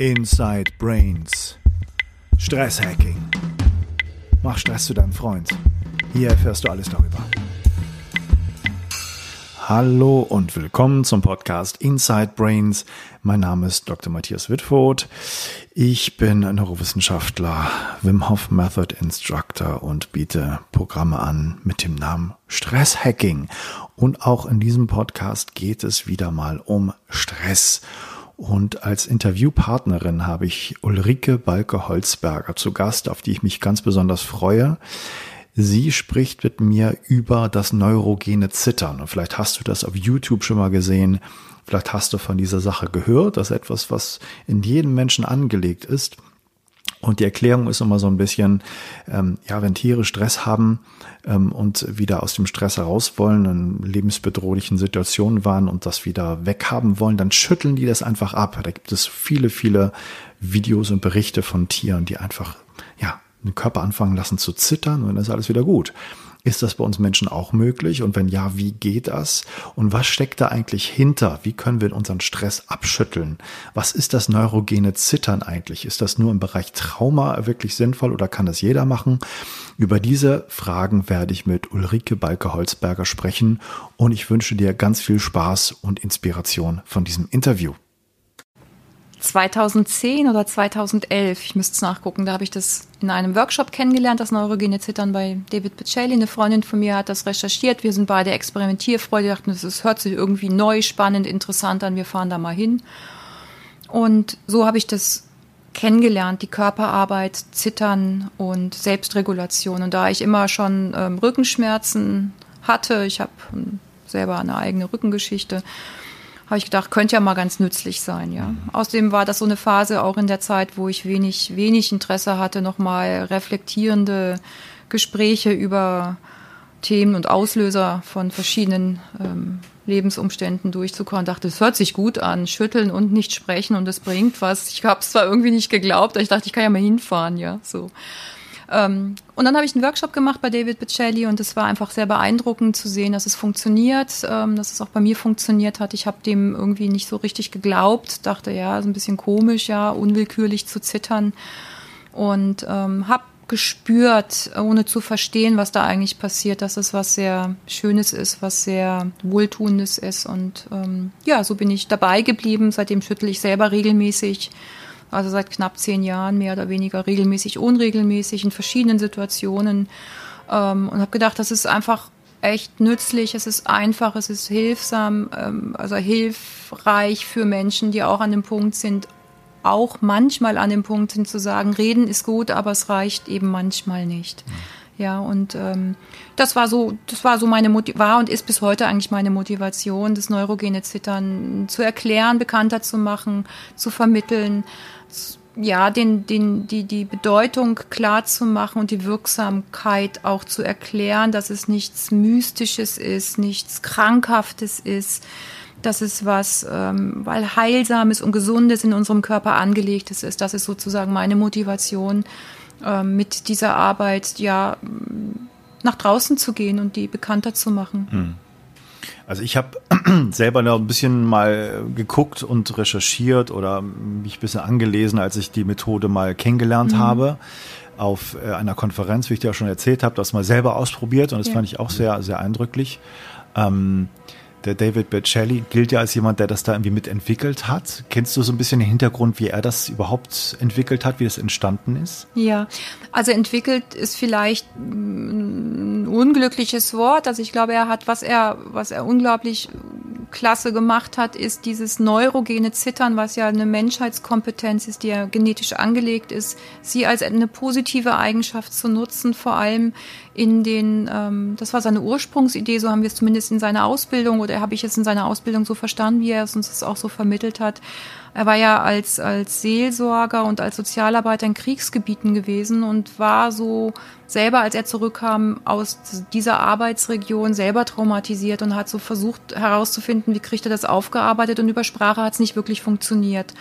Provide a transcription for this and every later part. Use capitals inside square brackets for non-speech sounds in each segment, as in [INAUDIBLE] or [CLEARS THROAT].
Inside Brains. Stresshacking. Mach Stress zu deinem Freund. Hier erfährst du alles darüber. Hallo und willkommen zum Podcast Inside Brains. Mein Name ist Dr. Matthias Wittfurt. Ich bin Neurowissenschaftler, Wim Hof Method Instructor und biete Programme an mit dem Namen Stresshacking. Und auch in diesem Podcast geht es wieder mal um Stress. Und als Interviewpartnerin habe ich Ulrike Balke-Holzberger zu Gast, auf die ich mich ganz besonders freue. Sie spricht mit mir über das neurogene Zittern. Und vielleicht hast du das auf YouTube schon mal gesehen. Vielleicht hast du von dieser Sache gehört. Das ist etwas, was in jedem Menschen angelegt ist. Und die Erklärung ist immer so ein bisschen, ähm, ja, wenn Tiere Stress haben ähm, und wieder aus dem Stress heraus wollen, in lebensbedrohlichen Situationen waren und das wieder weghaben wollen, dann schütteln die das einfach ab. Da gibt es viele, viele Videos und Berichte von Tieren, die einfach, ja, den Körper anfangen lassen zu zittern und dann ist alles wieder gut. Ist das bei uns Menschen auch möglich? Und wenn ja, wie geht das? Und was steckt da eigentlich hinter? Wie können wir unseren Stress abschütteln? Was ist das neurogene Zittern eigentlich? Ist das nur im Bereich Trauma wirklich sinnvoll oder kann das jeder machen? Über diese Fragen werde ich mit Ulrike Balke-Holzberger sprechen und ich wünsche dir ganz viel Spaß und Inspiration von diesem Interview. 2010 oder 2011, ich müsste es nachgucken, da habe ich das in einem Workshop kennengelernt, das neurogene Zittern bei David Picelli. Eine Freundin von mir hat das recherchiert. Wir sind beide Experimentierfreude, dachten, das hört sich irgendwie neu, spannend, interessant an, wir fahren da mal hin. Und so habe ich das kennengelernt, die Körperarbeit, Zittern und Selbstregulation. Und da ich immer schon ähm, Rückenschmerzen hatte, ich habe selber eine eigene Rückengeschichte, habe ich gedacht, könnte ja mal ganz nützlich sein, ja. Außerdem war das so eine Phase auch in der Zeit, wo ich wenig, wenig Interesse hatte, nochmal reflektierende Gespräche über Themen und Auslöser von verschiedenen ähm, Lebensumständen durchzukommen. Dachte, es hört sich gut an, schütteln und nicht sprechen und es bringt was. Ich habe es zwar irgendwie nicht geglaubt, aber ich dachte, ich kann ja mal hinfahren, ja, so. Ähm, und dann habe ich einen Workshop gemacht bei David Bicelli und es war einfach sehr beeindruckend zu sehen, dass es funktioniert, ähm, dass es auch bei mir funktioniert hat. Ich habe dem irgendwie nicht so richtig geglaubt, dachte, ja, ist ein bisschen komisch, ja, unwillkürlich zu zittern und ähm, habe gespürt, ohne zu verstehen, was da eigentlich passiert, dass es was sehr Schönes ist, was sehr Wohltuendes ist. Und ähm, ja, so bin ich dabei geblieben. Seitdem schüttel ich selber regelmäßig also seit knapp zehn Jahren mehr oder weniger regelmäßig, unregelmäßig in verschiedenen Situationen ähm, und habe gedacht, das ist einfach echt nützlich, es ist einfach, es ist hilfsam, ähm, also hilfreich für Menschen, die auch an dem Punkt sind, auch manchmal an dem Punkt sind zu sagen, reden ist gut, aber es reicht eben manchmal nicht. Mhm. Ja, und ähm, das war so, das war so meine Motiv war und ist bis heute eigentlich meine Motivation, das neurogene Zittern zu erklären, bekannter zu machen, zu vermitteln ja, den, den, die, die Bedeutung klar zu machen und die Wirksamkeit auch zu erklären, dass es nichts Mystisches ist, nichts Krankhaftes ist, dass es was, ähm, weil Heilsames und Gesundes in unserem Körper angelegtes ist. Das ist sozusagen meine Motivation, ähm, mit dieser Arbeit ja nach draußen zu gehen und die bekannter zu machen. Hm. Also ich habe [CLEARS THROAT] selber noch ein bisschen mal geguckt und recherchiert oder mich ein bisschen angelesen, als ich die Methode mal kennengelernt mhm. habe auf äh, einer Konferenz, wie ich dir auch schon erzählt habe, das mal selber ausprobiert und das ja. fand ich auch sehr, sehr eindrücklich. Ähm, der David Bercelli gilt ja als jemand, der das da irgendwie mitentwickelt hat. Kennst du so ein bisschen den Hintergrund, wie er das überhaupt entwickelt hat, wie das entstanden ist? Ja, also entwickelt ist vielleicht ein unglückliches Wort. Also ich glaube, er hat, was er, was er unglaublich klasse gemacht hat, ist dieses neurogene Zittern, was ja eine Menschheitskompetenz ist, die ja genetisch angelegt ist, sie als eine positive Eigenschaft zu nutzen, vor allem in den, ähm, das war seine Ursprungsidee, so haben wir es zumindest in seiner Ausbildung oder habe ich es in seiner Ausbildung so verstanden, wie er es uns auch so vermittelt hat. Er war ja als, als Seelsorger und als Sozialarbeiter in Kriegsgebieten gewesen und war so selber, als er zurückkam aus dieser Arbeitsregion, selber traumatisiert und hat so versucht herauszufinden, wie kriegt er das aufgearbeitet und über Sprache hat es nicht wirklich funktioniert.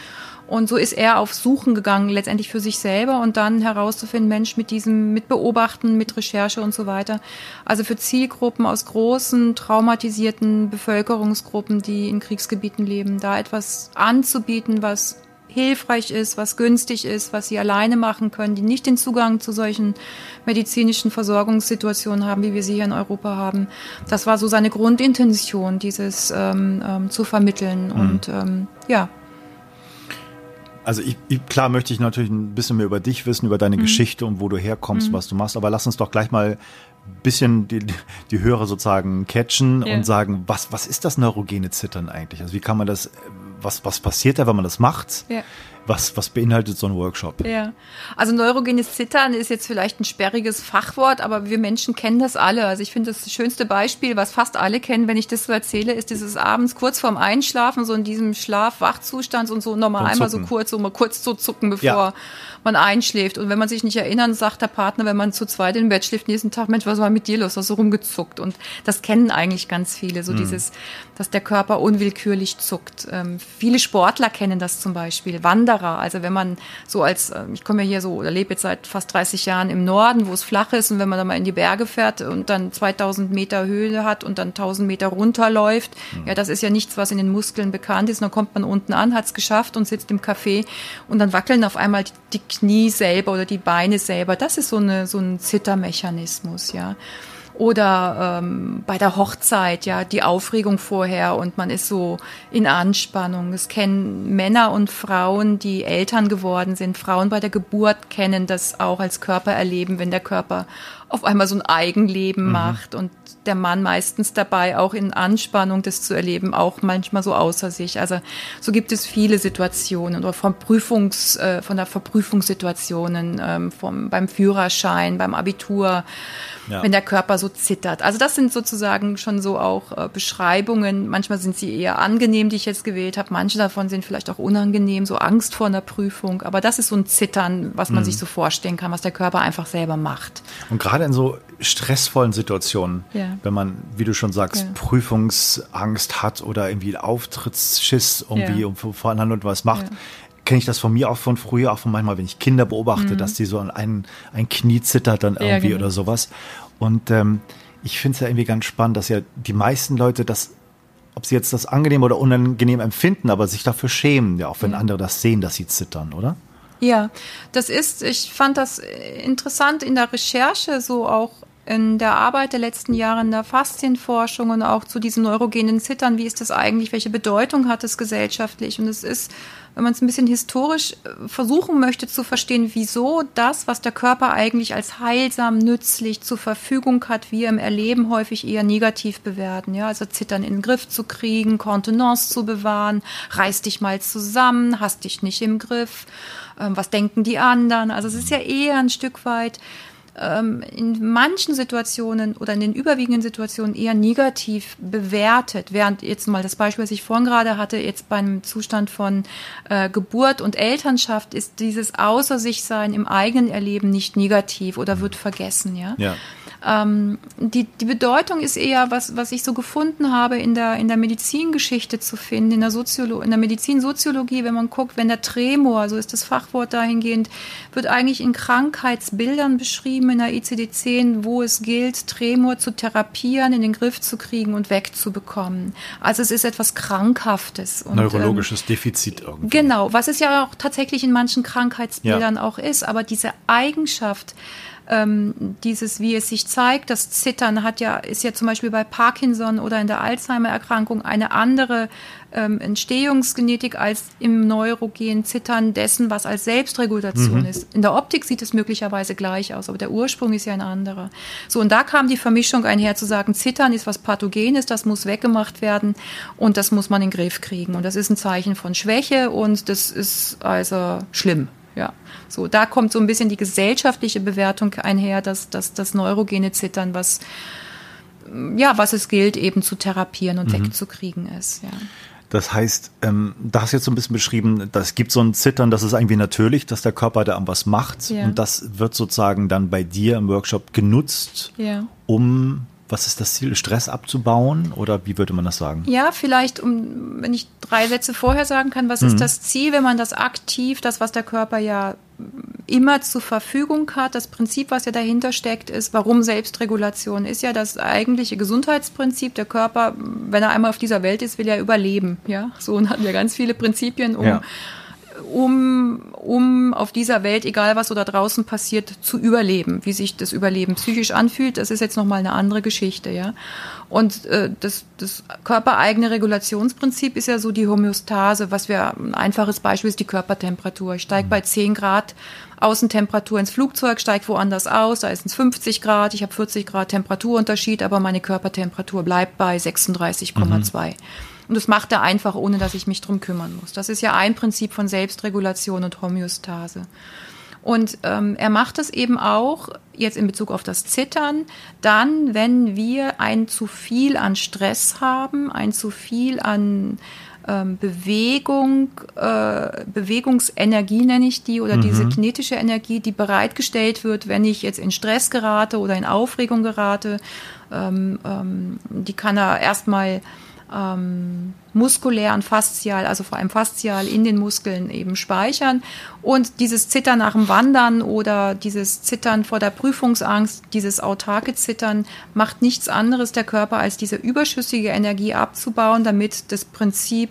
Und so ist er auf Suchen gegangen, letztendlich für sich selber und dann herauszufinden, Mensch, mit diesem, mit Beobachten, mit Recherche und so weiter. Also für Zielgruppen aus großen, traumatisierten Bevölkerungsgruppen, die in Kriegsgebieten leben, da etwas anzubieten, was hilfreich ist, was günstig ist, was sie alleine machen können, die nicht den Zugang zu solchen medizinischen Versorgungssituationen haben, wie wir sie hier in Europa haben. Das war so seine Grundintention, dieses ähm, ähm, zu vermitteln. Mhm. Und ähm, ja, also ich, ich, klar möchte ich natürlich ein bisschen mehr über dich wissen, über deine mhm. Geschichte und wo du herkommst, mhm. was du machst. Aber lass uns doch gleich mal ein bisschen die, die Hörer sozusagen catchen ja. und sagen, was, was ist das neurogene Zittern eigentlich? Also wie kann man das, was, was passiert da, wenn man das macht? Ja. Was, was beinhaltet so ein Workshop? Ja, also neurogenes Zittern ist jetzt vielleicht ein sperriges Fachwort, aber wir Menschen kennen das alle. Also ich finde das schönste Beispiel, was fast alle kennen, wenn ich das so erzähle, ist dieses abends kurz vorm Einschlafen, so in diesem Schlaf-Wachzustand und so nochmal einmal so kurz, so mal kurz zu zucken, bevor ja. Man einschläft. Und wenn man sich nicht erinnern, sagt der Partner, wenn man zu zweit im Bett schläft, nächsten Tag, Mensch, was war mit dir los? Hast du rumgezuckt? Und das kennen eigentlich ganz viele, so mhm. dieses, dass der Körper unwillkürlich zuckt. Ähm, viele Sportler kennen das zum Beispiel. Wanderer. Also wenn man so als, ähm, ich komme ja hier so oder lebe jetzt seit fast 30 Jahren im Norden, wo es flach ist und wenn man da mal in die Berge fährt und dann 2000 Meter Höhe hat und dann 1000 Meter runterläuft, mhm. ja, das ist ja nichts, was in den Muskeln bekannt ist. Und dann kommt man unten an, hat es geschafft und sitzt im Café und dann wackeln auf einmal die, die Knie selber oder die Beine selber. Das ist so, eine, so ein Zittermechanismus, ja oder ähm, bei der Hochzeit, ja, die Aufregung vorher und man ist so in Anspannung. Es kennen Männer und Frauen, die Eltern geworden sind. Frauen bei der Geburt kennen das auch als Körper erleben, wenn der Körper auf einmal so ein Eigenleben mhm. macht und der Mann meistens dabei auch in Anspannung das zu erleben, auch manchmal so außer sich. Also so gibt es viele Situationen oder von Prüfungs, äh, von der Verprüfungssituationen, ähm, vom, beim Führerschein, beim Abitur, ja. wenn der Körper so zittert. Also das sind sozusagen schon so auch äh, Beschreibungen. Manchmal sind sie eher angenehm, die ich jetzt gewählt habe. Manche davon sind vielleicht auch unangenehm, so Angst vor einer Prüfung. Aber das ist so ein Zittern, was man mhm. sich so vorstellen kann, was der Körper einfach selber macht. Und gerade in so stressvollen Situationen, ja. wenn man, wie du schon sagst, ja. Prüfungsangst hat oder irgendwie Auftrittsschiss irgendwie ja. vor anderen Leuten was macht, kenne ich das von mir auch von früher, auch von manchmal, wenn ich Kinder beobachte, mhm. dass die so an ein, ein Knie zittert dann irgendwie ja, genau. oder sowas. Und ähm, ich finde es ja irgendwie ganz spannend, dass ja die meisten Leute das, ob sie jetzt das angenehm oder unangenehm empfinden, aber sich dafür schämen, ja, auch wenn ja. andere das sehen, dass sie zittern, oder? Ja, das ist, ich fand das interessant in der Recherche, so auch in der Arbeit der letzten Jahre in der Faszienforschung und auch zu diesem neurogenen Zittern, wie ist das eigentlich, welche Bedeutung hat es gesellschaftlich? Und es ist wenn man es ein bisschen historisch äh, versuchen möchte zu verstehen, wieso das, was der Körper eigentlich als heilsam, nützlich zur Verfügung hat, wir im Erleben häufig eher negativ bewerten. Ja, also Zittern in den Griff zu kriegen, Kontenance zu bewahren, reiß dich mal zusammen, hast dich nicht im Griff, ähm, was denken die anderen? Also es ist ja eher ein Stück weit in manchen Situationen oder in den überwiegenden Situationen eher negativ bewertet. Während jetzt mal das Beispiel, was ich vorhin gerade hatte, jetzt beim Zustand von äh, Geburt und Elternschaft ist dieses Außer sich sein im eigenen Erleben nicht negativ oder wird vergessen, ja. ja. Ähm, die, die Bedeutung ist eher, was, was ich so gefunden habe, in der, in der Medizingeschichte zu finden, in der, Soziolo in der Medizinsoziologie, wenn man guckt, wenn der Tremor, so ist das Fachwort dahingehend, wird eigentlich in Krankheitsbildern beschrieben, in der ICD-10, wo es gilt, Tremor zu therapieren, in den Griff zu kriegen und wegzubekommen. Also es ist etwas Krankhaftes. Und, Neurologisches ähm, Defizit irgendwie. Genau, was es ja auch tatsächlich in manchen Krankheitsbildern ja. auch ist, aber diese Eigenschaft, ähm, dieses, wie es sich zeigt, das Zittern hat ja, ist ja zum Beispiel bei Parkinson oder in der Alzheimer-Erkrankung eine andere ähm, Entstehungsgenetik als im neurogenen Zittern dessen, was als Selbstregulation mhm. ist. In der Optik sieht es möglicherweise gleich aus, aber der Ursprung ist ja ein anderer. So, und da kam die Vermischung einher zu sagen, Zittern ist was Pathogenes, das muss weggemacht werden und das muss man in den Griff kriegen. Und das ist ein Zeichen von Schwäche und das ist also schlimm. Ja, so da kommt so ein bisschen die gesellschaftliche Bewertung einher, dass, dass das neurogene Zittern, was ja, was es gilt, eben zu therapieren und mhm. wegzukriegen ist. Ja. Das heißt, ähm, da hast du jetzt so ein bisschen beschrieben, es gibt so ein Zittern, das ist irgendwie natürlich, dass der Körper da was macht. Ja. Und das wird sozusagen dann bei dir im Workshop genutzt, ja. um was ist das Ziel, Stress abzubauen oder wie würde man das sagen? Ja, vielleicht, um, wenn ich drei Sätze vorher sagen kann, was mhm. ist das Ziel, wenn man das aktiv, das, was der Körper ja immer zur Verfügung hat. Das Prinzip, was ja dahinter steckt, ist, warum Selbstregulation ist ja das eigentliche Gesundheitsprinzip. Der Körper, wenn er einmal auf dieser Welt ist, will er überleben. Ja, so und hat ja ganz viele Prinzipien, um ja um, um auf dieser Welt, egal was so da draußen passiert, zu überleben. Wie sich das Überleben psychisch anfühlt, das ist jetzt nochmal eine andere Geschichte, ja. Und äh, das, das körpereigene Regulationsprinzip ist ja so die Homöostase, was wir, ein einfaches Beispiel ist die Körpertemperatur. Ich steige bei 10 Grad Außentemperatur ins Flugzeug, steige woanders aus, da ist es 50 Grad, ich habe 40 Grad Temperaturunterschied, aber meine Körpertemperatur bleibt bei 36,2. Mhm. Und das macht er einfach, ohne dass ich mich drum kümmern muss. Das ist ja ein Prinzip von Selbstregulation und Homöostase. Und ähm, er macht das eben auch jetzt in Bezug auf das Zittern, dann, wenn wir ein zu viel an Stress haben, ein zu viel an ähm, Bewegung, äh, Bewegungsenergie nenne ich die, oder mhm. diese kinetische Energie, die bereitgestellt wird, wenn ich jetzt in Stress gerate oder in Aufregung gerate. Ähm, ähm, die kann er erstmal ähm, muskulär und faszial, also vor allem faszial in den Muskeln eben speichern. Und dieses Zittern nach dem Wandern oder dieses Zittern vor der Prüfungsangst, dieses autarke Zittern macht nichts anderes der Körper, als diese überschüssige Energie abzubauen, damit das Prinzip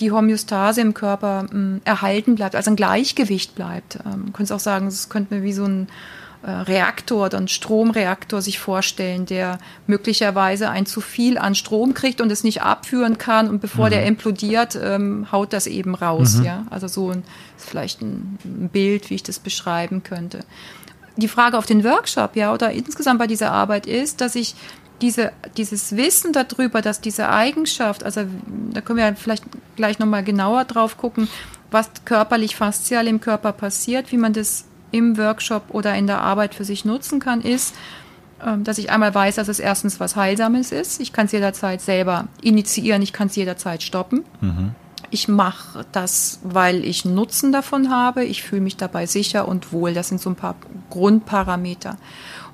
die Homöostase im Körper mh, hm, erhalten bleibt, also ein Gleichgewicht bleibt. Ähm, könntest auch sagen, es könnte mir wie so ein Reaktor oder einen Stromreaktor sich vorstellen, der möglicherweise ein zu viel an Strom kriegt und es nicht abführen kann und bevor mhm. der implodiert, ähm, haut das eben raus. Mhm. Ja? Also so ein, vielleicht ein, ein Bild, wie ich das beschreiben könnte. Die Frage auf den Workshop, ja, oder insgesamt bei dieser Arbeit ist, dass ich diese, dieses Wissen darüber, dass diese Eigenschaft, also da können wir vielleicht gleich nochmal genauer drauf gucken, was körperlich faszial im Körper passiert, wie man das im Workshop oder in der Arbeit für sich nutzen kann, ist, ähm, dass ich einmal weiß, dass es erstens was Heilsames ist. Ich kann es jederzeit selber initiieren, ich kann es jederzeit stoppen. Mhm. Ich mache das, weil ich Nutzen davon habe. Ich fühle mich dabei sicher und wohl. Das sind so ein paar Grundparameter.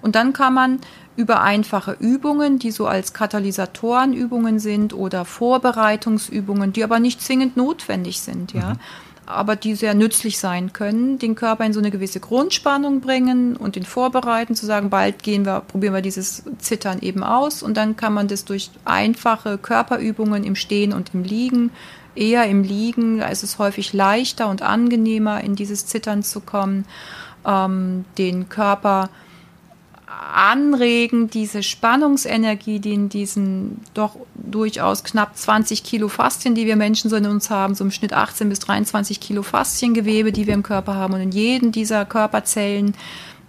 Und dann kann man über einfache Übungen, die so als Katalysatorenübungen sind oder Vorbereitungsübungen, die aber nicht zwingend notwendig sind, ja. Mhm aber die sehr nützlich sein können, den Körper in so eine gewisse Grundspannung bringen und ihn vorbereiten, zu sagen, bald gehen wir, probieren wir dieses Zittern eben aus. Und dann kann man das durch einfache Körperübungen im Stehen und im Liegen, eher im Liegen, da ist es häufig leichter und angenehmer, in dieses Zittern zu kommen, ähm, den Körper anregen, diese Spannungsenergie, die in diesen doch durchaus knapp 20 Kilo Faszien, die wir Menschen so in uns haben, so im Schnitt 18 bis 23 Kilo Fasziengewebe, die wir im Körper haben. Und in jedem dieser Körperzellen,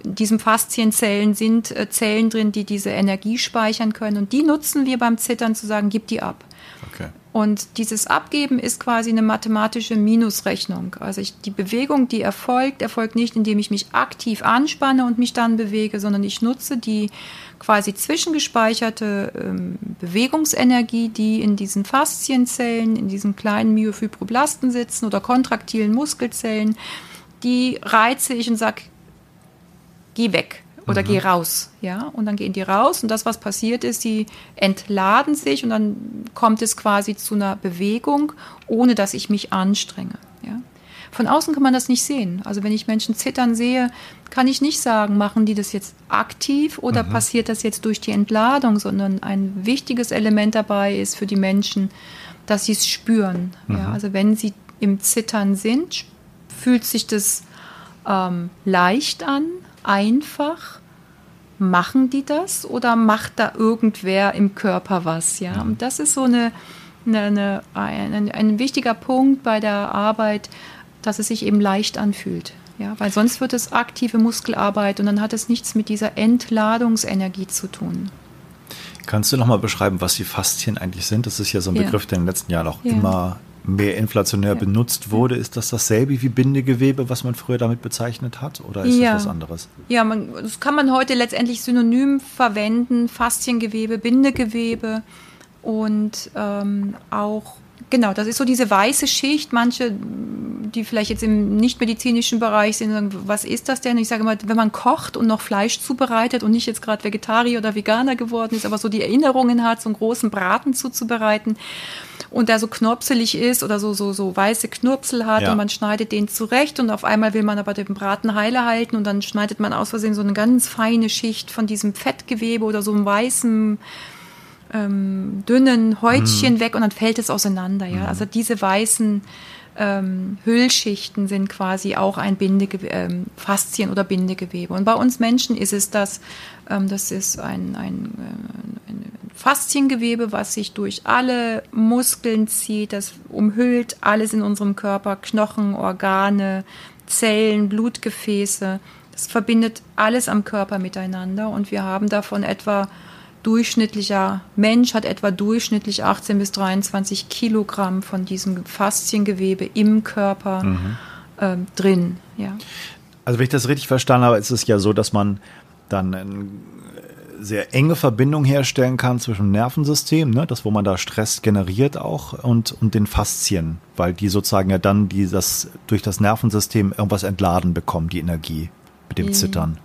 diesen Faszienzellen sind äh, Zellen drin, die diese Energie speichern können. Und die nutzen wir beim Zittern zu sagen, gib die ab. Okay. Und dieses Abgeben ist quasi eine mathematische Minusrechnung. Also ich, die Bewegung, die erfolgt, erfolgt nicht, indem ich mich aktiv anspanne und mich dann bewege, sondern ich nutze die quasi zwischengespeicherte ähm, Bewegungsenergie, die in diesen Faszienzellen, in diesen kleinen Myofibroblasten sitzen oder kontraktilen Muskelzellen, die reize ich und sage, geh weg oder mhm. geh raus, ja, und dann gehen die raus und das, was passiert ist, die entladen sich und dann kommt es quasi zu einer Bewegung, ohne dass ich mich anstrenge, ja. Von außen kann man das nicht sehen. Also wenn ich Menschen zittern sehe, kann ich nicht sagen, machen die das jetzt aktiv oder mhm. passiert das jetzt durch die Entladung, sondern ein wichtiges Element dabei ist für die Menschen, dass sie es spüren. Mhm. Ja, also wenn sie im Zittern sind, fühlt sich das ähm, leicht an, einfach? Machen die das oder macht da irgendwer im Körper was? Ja, und das ist so eine, eine, eine ein, ein wichtiger Punkt bei der Arbeit, dass es sich eben leicht anfühlt. Ja, weil sonst wird es aktive Muskelarbeit und dann hat es nichts mit dieser Entladungsenergie zu tun. Kannst du noch mal beschreiben, was die Faszien eigentlich sind? Das ist ja so ein Begriff, der in den letzten Jahren auch ja. immer mehr inflationär ja. benutzt wurde. Ist das dasselbe wie Bindegewebe, was man früher damit bezeichnet hat? Oder ist ja. das was anderes? Ja, man, das kann man heute letztendlich synonym verwenden. Fasziengewebe, Bindegewebe und ähm, auch Genau, das ist so diese weiße Schicht. Manche, die vielleicht jetzt im nicht-medizinischen Bereich sind, sagen, was ist das denn? Ich sage immer, wenn man kocht und noch Fleisch zubereitet und nicht jetzt gerade Vegetarier oder Veganer geworden ist, aber so die Erinnerungen hat, so einen großen Braten zuzubereiten und der so knopselig ist oder so, so, so weiße Knurpsel hat ja. und man schneidet den zurecht und auf einmal will man aber den Braten heile halten und dann schneidet man aus Versehen so eine ganz feine Schicht von diesem Fettgewebe oder so einem weißen ähm, dünnen Häutchen mhm. weg und dann fällt es auseinander. Ja? Mhm. Also diese weißen ähm, Hüllschichten sind quasi auch ein Bindegewebe, ähm, Faszien oder Bindegewebe. Und bei uns Menschen ist es das, das ist ein, ein, äh, ein Fasziengewebe, was sich durch alle Muskeln zieht, das umhüllt alles in unserem Körper, Knochen, Organe, Zellen, Blutgefäße. Das verbindet alles am Körper miteinander und wir haben davon etwa durchschnittlicher Mensch hat etwa durchschnittlich 18 bis 23 Kilogramm von diesem Fasziengewebe im Körper mhm. ähm, drin. Ja. Also wenn ich das richtig verstanden habe, ist es ja so, dass man dann eine sehr enge Verbindung herstellen kann zwischen dem Nervensystem, ne, das wo man da Stress generiert auch und, und den Faszien, weil die sozusagen ja dann die das durch das Nervensystem irgendwas entladen bekommen, die Energie mit dem mhm. Zittern.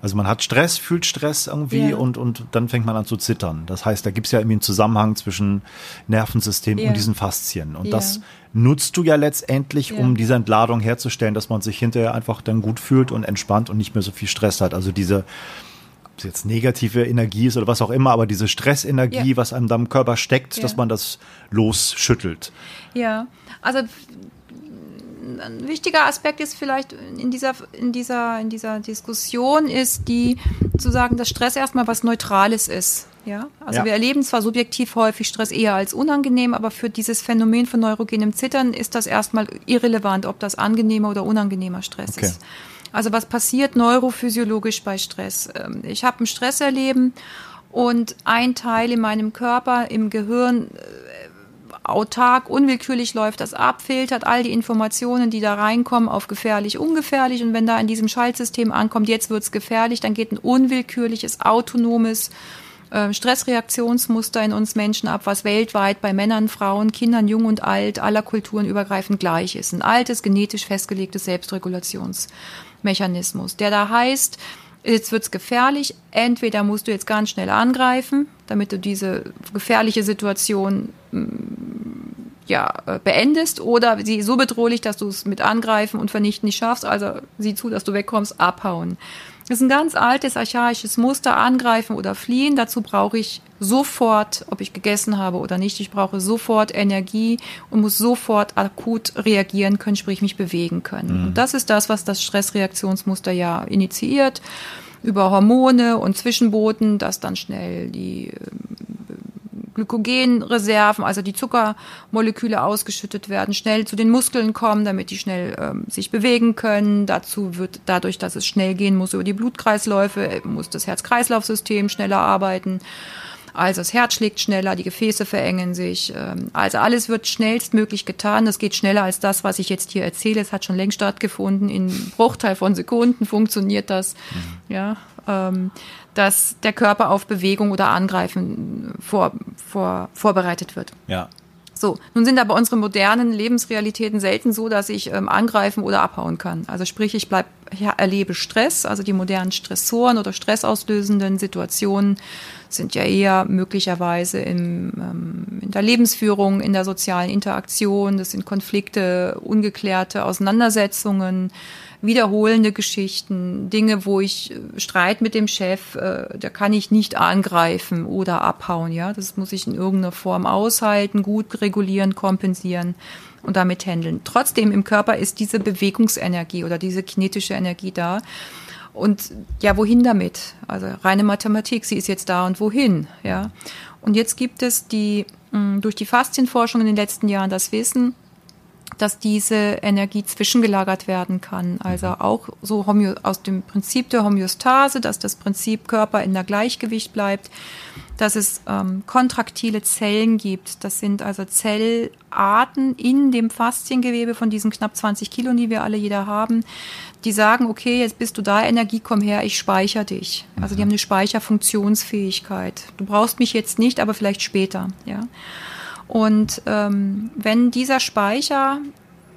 Also man hat Stress, fühlt Stress irgendwie ja. und, und dann fängt man an zu zittern. Das heißt, da gibt es ja irgendwie einen Zusammenhang zwischen Nervensystem ja. und diesen Faszien. Und ja. das nutzt du ja letztendlich, um diese Entladung herzustellen, dass man sich hinterher einfach dann gut fühlt und entspannt und nicht mehr so viel Stress hat. Also diese, ob es jetzt negative Energie ist oder was auch immer, aber diese Stressenergie, was einem da im Körper steckt, dass man das losschüttelt. Ja, also ein wichtiger Aspekt ist vielleicht in dieser, in dieser, in dieser Diskussion ist die, zu sagen, dass Stress erstmal was Neutrales ist. Ja, also ja. wir erleben zwar subjektiv häufig Stress eher als unangenehm, aber für dieses Phänomen von neurogenem Zittern ist das erstmal irrelevant, ob das angenehmer oder unangenehmer Stress okay. ist. Also was passiert neurophysiologisch bei Stress? Ähm, ich habe ein Stresserleben und ein Teil in meinem Körper, im Gehirn äh, autark, unwillkürlich läuft das ab, filtert all die Informationen, die da reinkommen, auf gefährlich, ungefährlich. Und wenn da in diesem Schaltsystem ankommt, jetzt wird's gefährlich, dann geht ein unwillkürliches, autonomes äh, Stressreaktionsmuster in uns Menschen ab, was weltweit bei Männern, Frauen, Kindern, jung und alt, aller Kulturen übergreifend gleich ist. Ein altes, genetisch festgelegtes Selbstregulationsmechanismus, der da heißt, jetzt wird's gefährlich, entweder musst du jetzt ganz schnell angreifen, damit du diese gefährliche Situation ja, äh, beendest oder sie so bedrohlich, dass du es mit Angreifen und Vernichten nicht schaffst, also sieh zu, dass du wegkommst, abhauen. Das ist ein ganz altes, archaisches Muster, angreifen oder fliehen. Dazu brauche ich sofort, ob ich gegessen habe oder nicht, ich brauche sofort Energie und muss sofort akut reagieren können, sprich mich bewegen können. Mhm. Und das ist das, was das Stressreaktionsmuster ja initiiert über Hormone und Zwischenboten, dass dann schnell die Glykogenreserven, also die Zuckermoleküle ausgeschüttet werden, schnell zu den Muskeln kommen, damit die schnell ähm, sich bewegen können. Dazu wird dadurch, dass es schnell gehen muss über die Blutkreisläufe, äh, muss das Herz-Kreislauf-System schneller arbeiten. Also das Herz schlägt schneller, die Gefäße verengen sich. Ähm, also alles wird schnellstmöglich getan. Das geht schneller als das, was ich jetzt hier erzähle. Es hat schon längst stattgefunden. In Bruchteil von Sekunden funktioniert das. Mhm. Ja, ähm, dass der Körper auf Bewegung oder Angreifen vor, vor, vorbereitet wird. Ja. So, nun sind aber unsere modernen Lebensrealitäten selten so, dass ich ähm, angreifen oder abhauen kann. Also sprich, ich bleib, ja, erlebe Stress, also die modernen Stressoren oder stressauslösenden Situationen sind ja eher möglicherweise im, ähm, in der Lebensführung, in der sozialen Interaktion, das sind Konflikte, ungeklärte Auseinandersetzungen, wiederholende Geschichten, Dinge, wo ich äh, Streit mit dem Chef, äh, da kann ich nicht angreifen oder abhauen, ja. Das muss ich in irgendeiner Form aushalten, gut regulieren, kompensieren und damit handeln. Trotzdem im Körper ist diese Bewegungsenergie oder diese kinetische Energie da. Und ja, wohin damit? Also reine Mathematik, sie ist jetzt da und wohin, ja. Und jetzt gibt es die, mm, durch die Faszienforschung in den letzten Jahren das Wissen, dass diese Energie zwischengelagert werden kann. Also mhm. auch so aus dem Prinzip der Homöostase, dass das Prinzip Körper in der Gleichgewicht bleibt, dass es ähm, kontraktile Zellen gibt. Das sind also Zellarten in dem Fasziengewebe von diesen knapp 20 Kilo, die wir alle jeder haben, die sagen, okay, jetzt bist du da, Energie, komm her, ich speichere dich. Also die mhm. haben eine Speicherfunktionsfähigkeit. Du brauchst mich jetzt nicht, aber vielleicht später, ja. Und ähm, wenn dieser Speicher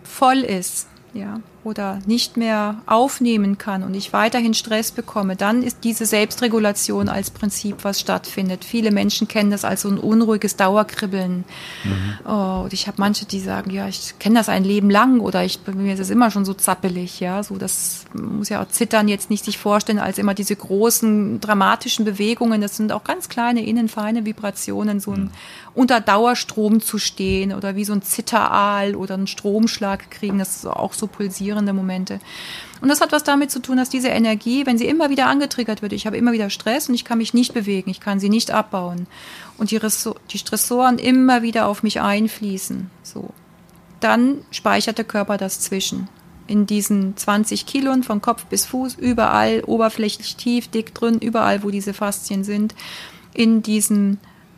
voll ist, ja, oder nicht mehr aufnehmen kann und ich weiterhin Stress bekomme, dann ist diese Selbstregulation als Prinzip, was stattfindet. Viele Menschen kennen das als so ein unruhiges Dauerkribbeln. Mhm. Oh, und ich habe manche, die sagen, ja, ich kenne das ein Leben lang oder ich, bei mir ist es immer schon so zappelig, ja, so das muss ja auch Zittern jetzt nicht sich vorstellen als immer diese großen dramatischen Bewegungen. Das sind auch ganz kleine, innenfeine Vibrationen, so ein mhm. Unter Dauerstrom zu stehen oder wie so ein Zitteraal oder einen Stromschlag kriegen. Das ist auch so pulsierende Momente. Und das hat was damit zu tun, dass diese Energie, wenn sie immer wieder angetriggert wird, ich habe immer wieder Stress und ich kann mich nicht bewegen, ich kann sie nicht abbauen und die, die Stressoren immer wieder auf mich einfließen, so, dann speichert der Körper das zwischen. In diesen 20 Kiloen von Kopf bis Fuß, überall, oberflächlich tief, dick drin, überall, wo diese Faszien sind, in diesen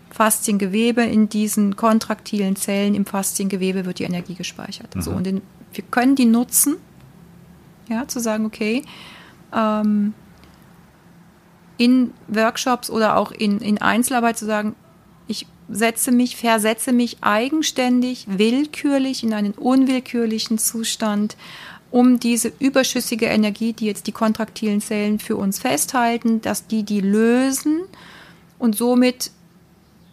Fasziengewebe, in diesen kontraktilen Zellen im Fasziengewebe wird die Energie gespeichert. Mhm. So, und in, wir können die nutzen, ja, zu sagen, okay, ähm, in Workshops oder auch in, in Einzelarbeit zu sagen, ich setze mich, versetze mich eigenständig, willkürlich in einen unwillkürlichen Zustand, um diese überschüssige Energie, die jetzt die kontraktilen Zellen für uns festhalten, dass die die lösen und somit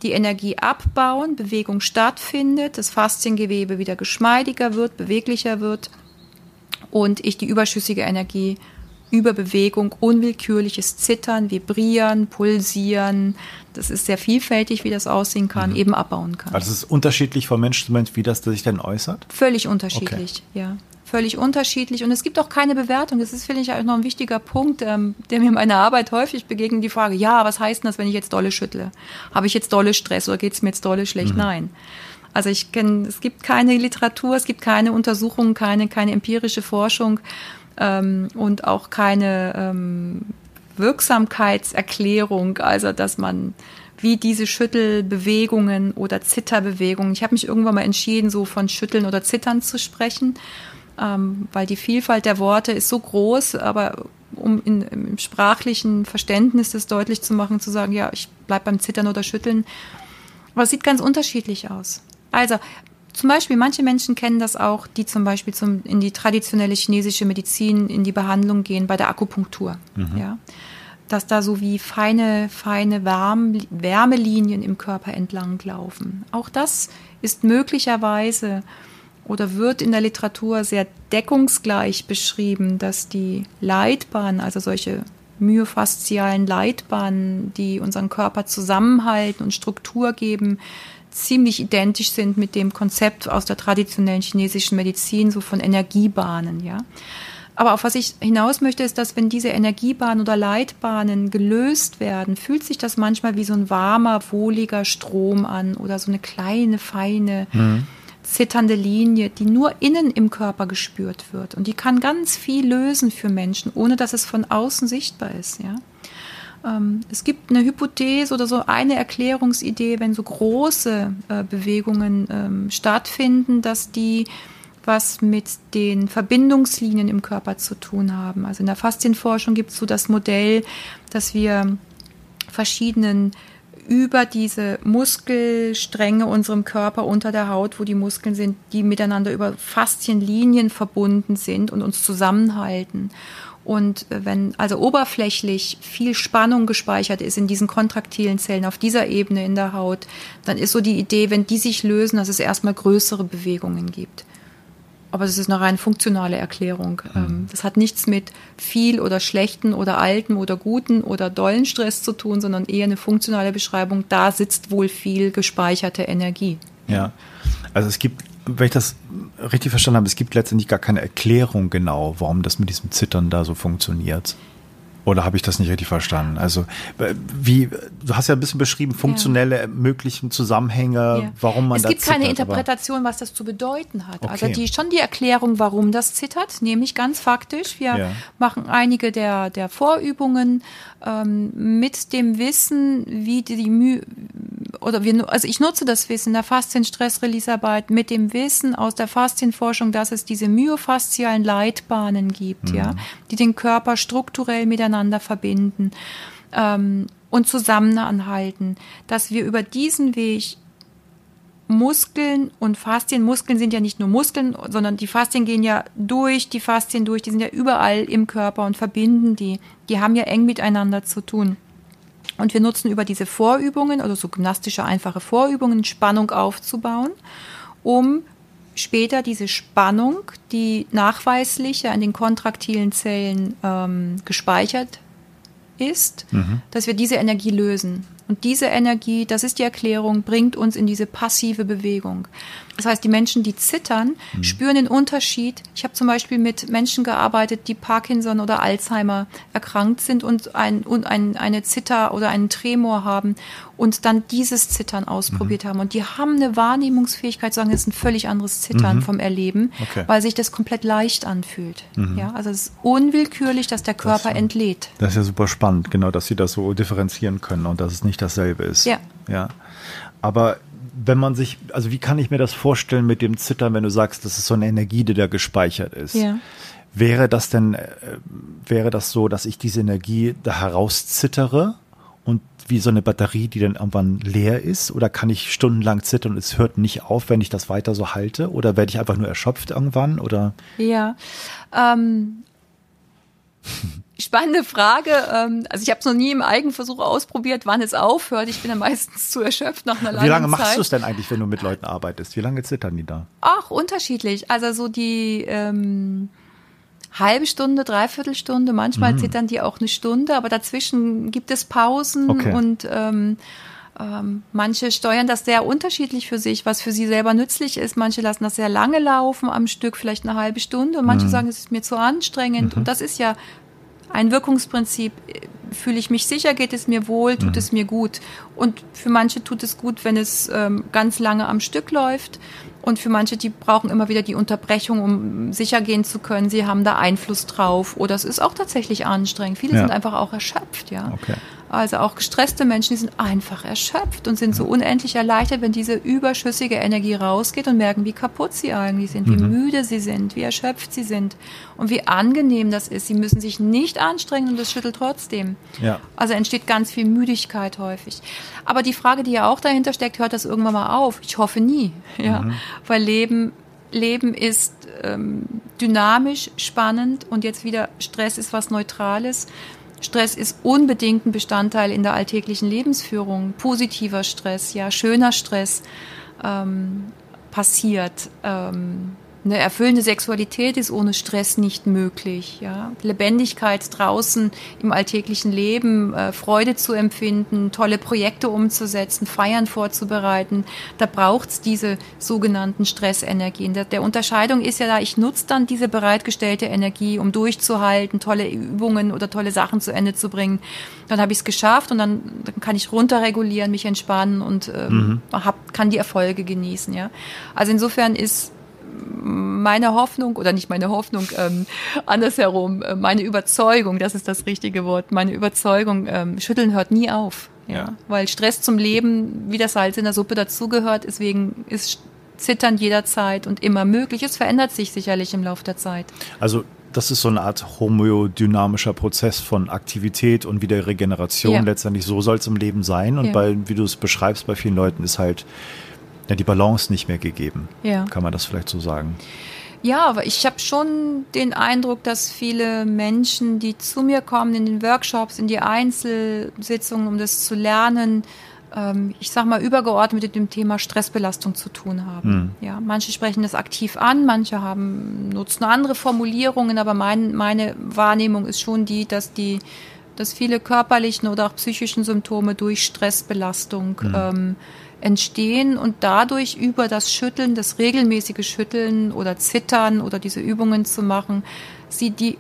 die Energie abbauen, Bewegung stattfindet, das Fasziengewebe wieder geschmeidiger wird, beweglicher wird und ich die überschüssige Energie über Bewegung, unwillkürliches Zittern, Vibrieren, Pulsieren, das ist sehr vielfältig, wie das aussehen kann, mhm. eben abbauen kann. Also es ist unterschiedlich von Mensch zu Mensch, wie das sich denn äußert? Völlig unterschiedlich, okay. ja. Völlig unterschiedlich und es gibt auch keine Bewertung. Das ist, finde ich, auch noch ein wichtiger Punkt, ähm, der mir in meiner Arbeit häufig begegnet. Die Frage, ja, was heißt denn das, wenn ich jetzt dolle schüttle? Habe ich jetzt dolle Stress oder geht es mir jetzt dolle schlecht? Mhm. Nein. Also ich kenne, es gibt keine Literatur, es gibt keine Untersuchungen, keine, keine empirische Forschung ähm, und auch keine ähm, Wirksamkeitserklärung, also dass man wie diese Schüttelbewegungen oder Zitterbewegungen. Ich habe mich irgendwann mal entschieden, so von Schütteln oder Zittern zu sprechen, ähm, weil die Vielfalt der Worte ist so groß, aber um in, im sprachlichen Verständnis das deutlich zu machen, zu sagen, ja, ich bleibe beim Zittern oder Schütteln. Aber es sieht ganz unterschiedlich aus. Also zum Beispiel, manche Menschen kennen das auch, die zum Beispiel zum, in die traditionelle chinesische Medizin, in die Behandlung gehen, bei der Akupunktur. Mhm. Ja? Dass da so wie feine, feine Wärm, Wärmelinien im Körper entlang laufen. Auch das ist möglicherweise oder wird in der Literatur sehr deckungsgleich beschrieben, dass die Leitbahnen, also solche myofaszialen Leitbahnen, die unseren Körper zusammenhalten und Struktur geben, ziemlich identisch sind mit dem Konzept aus der traditionellen chinesischen Medizin, so von Energiebahnen, ja. Aber auf was ich hinaus möchte, ist, dass wenn diese Energiebahnen oder Leitbahnen gelöst werden, fühlt sich das manchmal wie so ein warmer, wohliger Strom an oder so eine kleine, feine, mhm. Zitternde Linie, die nur innen im Körper gespürt wird. Und die kann ganz viel lösen für Menschen, ohne dass es von außen sichtbar ist, ja. Ähm, es gibt eine Hypothese oder so eine Erklärungsidee, wenn so große äh, Bewegungen ähm, stattfinden, dass die was mit den Verbindungslinien im Körper zu tun haben. Also in der Faszienforschung gibt es so das Modell, dass wir verschiedenen über diese Muskelstränge unserem Körper unter der Haut, wo die Muskeln sind, die miteinander über Faszienlinien verbunden sind und uns zusammenhalten. Und wenn also oberflächlich viel Spannung gespeichert ist in diesen kontraktilen Zellen auf dieser Ebene in der Haut, dann ist so die Idee, wenn die sich lösen, dass es erstmal größere Bewegungen gibt. Aber das ist eine rein funktionale Erklärung. Mhm. Das hat nichts mit viel oder schlechten oder alten oder guten oder dollen Stress zu tun, sondern eher eine funktionale Beschreibung. Da sitzt wohl viel gespeicherte Energie. Ja, also es gibt wenn ich das richtig verstanden habe, es gibt letztendlich gar keine Erklärung genau, warum das mit diesem Zittern da so funktioniert. Oder habe ich das nicht richtig verstanden? Also, wie, du hast ja ein bisschen beschrieben, funktionelle ja. möglichen Zusammenhänge, ja. warum man es da zittert. Es gibt keine Interpretation, was das zu bedeuten hat. Also, okay. Also die, schon die Erklärung, warum das zittert, nämlich ganz faktisch. Wir ja. machen einige der, der Vorübungen ähm, mit dem Wissen, wie die, die Mühe, oder wir, also ich nutze das Wissen der Faszien-Stress-Release-Arbeit mit dem Wissen aus der Faszienforschung, dass es diese myofaszialen Leitbahnen gibt, mhm. ja, die den Körper strukturell miteinander verbinden ähm, und zusammenanhalten, dass wir über diesen Weg Muskeln und Faszien. Muskeln sind ja nicht nur Muskeln, sondern die Faszien gehen ja durch die Faszien durch, die sind ja überall im Körper und verbinden die. Die haben ja eng miteinander zu tun. Und wir nutzen über diese Vorübungen, also so gymnastische einfache Vorübungen, Spannung aufzubauen, um später diese Spannung, die nachweislich ja in den kontraktilen Zellen ähm, gespeichert ist, mhm. dass wir diese Energie lösen. Und diese Energie, das ist die Erklärung, bringt uns in diese passive Bewegung. Das heißt, die Menschen, die zittern, mhm. spüren den Unterschied. Ich habe zum Beispiel mit Menschen gearbeitet, die Parkinson oder Alzheimer erkrankt sind und, ein, und ein, eine Zitter oder einen Tremor haben und dann dieses Zittern ausprobiert mhm. haben. Und die haben eine Wahrnehmungsfähigkeit, sagen, es ist ein völlig anderes Zittern mhm. vom Erleben, okay. weil sich das komplett leicht anfühlt. Mhm. Ja, also es ist unwillkürlich, dass der Körper das, entlädt. Das ist ja super spannend, genau, dass sie das so differenzieren können und dass es nicht dasselbe ist. Ja. ja. Aber wenn man sich, also wie kann ich mir das vorstellen mit dem Zittern, wenn du sagst, das ist so eine Energie, die da gespeichert ist? Ja. Wäre das denn, äh, wäre das so, dass ich diese Energie da herauszittere und wie so eine Batterie, die dann irgendwann leer ist? Oder kann ich stundenlang zittern und es hört nicht auf, wenn ich das weiter so halte? Oder werde ich einfach nur erschöpft irgendwann? Oder? Ja. Ähm, [LAUGHS] Spannende Frage. Ähm, also ich habe es noch nie im Eigenversuch ausprobiert, wann es aufhört. Ich bin ja meistens zu erschöpft nach einer langen Zeit. Wie lange machst du es denn eigentlich, wenn du mit Leuten arbeitest? Wie lange zittern die da? Ach, unterschiedlich. Also so die ähm, halbe Stunde, Dreiviertelstunde, manchmal mhm. zittern die auch eine Stunde, aber dazwischen gibt es Pausen okay. und ähm, ähm, manche steuern das sehr unterschiedlich für sich, was für sie selber nützlich ist. Manche lassen das sehr lange laufen am Stück, vielleicht eine halbe Stunde. Und manche mhm. sagen, es ist mir zu anstrengend. Mhm. Und das ist ja ein Wirkungsprinzip. Fühle ich mich sicher, geht es mir wohl, tut mhm. es mir gut. Und für manche tut es gut, wenn es ähm, ganz lange am Stück läuft. Und für manche, die brauchen immer wieder die Unterbrechung, um sicher gehen zu können, sie haben da Einfluss drauf. Oder es ist auch tatsächlich anstrengend. Viele ja. sind einfach auch erschöpft, ja. Okay. Also auch gestresste Menschen, die sind einfach erschöpft und sind so unendlich erleichtert, wenn diese überschüssige Energie rausgeht und merken, wie kaputt sie eigentlich sind, wie mhm. müde sie sind, wie erschöpft sie sind und wie angenehm das ist. Sie müssen sich nicht anstrengen und das schüttelt trotzdem. Ja. Also entsteht ganz viel Müdigkeit häufig. Aber die Frage, die ja auch dahinter steckt, hört das irgendwann mal auf? Ich hoffe nie, [LAUGHS] ja, mhm. weil Leben Leben ist ähm, dynamisch, spannend und jetzt wieder Stress ist was Neutrales. Stress ist unbedingt ein Bestandteil in der alltäglichen Lebensführung. Positiver Stress, ja, schöner Stress ähm, passiert. Ähm, eine erfüllende Sexualität ist ohne Stress nicht möglich. Ja? Lebendigkeit draußen im alltäglichen Leben, äh, Freude zu empfinden, tolle Projekte umzusetzen, Feiern vorzubereiten, da braucht es diese sogenannten Stressenergien. Der, der Unterscheidung ist ja da, ich nutze dann diese bereitgestellte Energie, um durchzuhalten, tolle Übungen oder tolle Sachen zu Ende zu bringen. Dann habe ich es geschafft und dann, dann, kann ich runterregulieren, mich entspannen und ähm, mhm. hab, kann die Erfolge genießen. Ja? Also insofern ist meine Hoffnung oder nicht meine Hoffnung, ähm, andersherum, äh, meine Überzeugung, das ist das richtige Wort, meine Überzeugung, ähm, schütteln hört nie auf. Ja? ja. Weil Stress zum Leben, wie das Salz in der Suppe dazugehört, deswegen ist Zittern jederzeit und immer möglich. Es verändert sich sicherlich im Laufe der Zeit. Also das ist so eine Art homöodynamischer Prozess von Aktivität und wieder Regeneration. Ja. Letztendlich so soll es im Leben sein. Und ja. bei, wie du es beschreibst, bei vielen Leuten ist halt ja, die Balance nicht mehr gegeben. Ja. Kann man das vielleicht so sagen? Ja, aber ich habe schon den Eindruck, dass viele Menschen, die zu mir kommen in den Workshops, in die Einzelsitzungen, um das zu lernen, ähm, ich sag mal übergeordnet mit dem Thema Stressbelastung zu tun haben. Hm. Ja, manche sprechen das aktiv an, manche haben nutzen andere Formulierungen, aber mein, meine Wahrnehmung ist schon die, dass die dass viele körperlichen oder auch psychischen Symptome durch Stressbelastung hm. ähm, entstehen und dadurch über das Schütteln, das regelmäßige Schütteln oder Zittern oder diese Übungen zu machen, sie die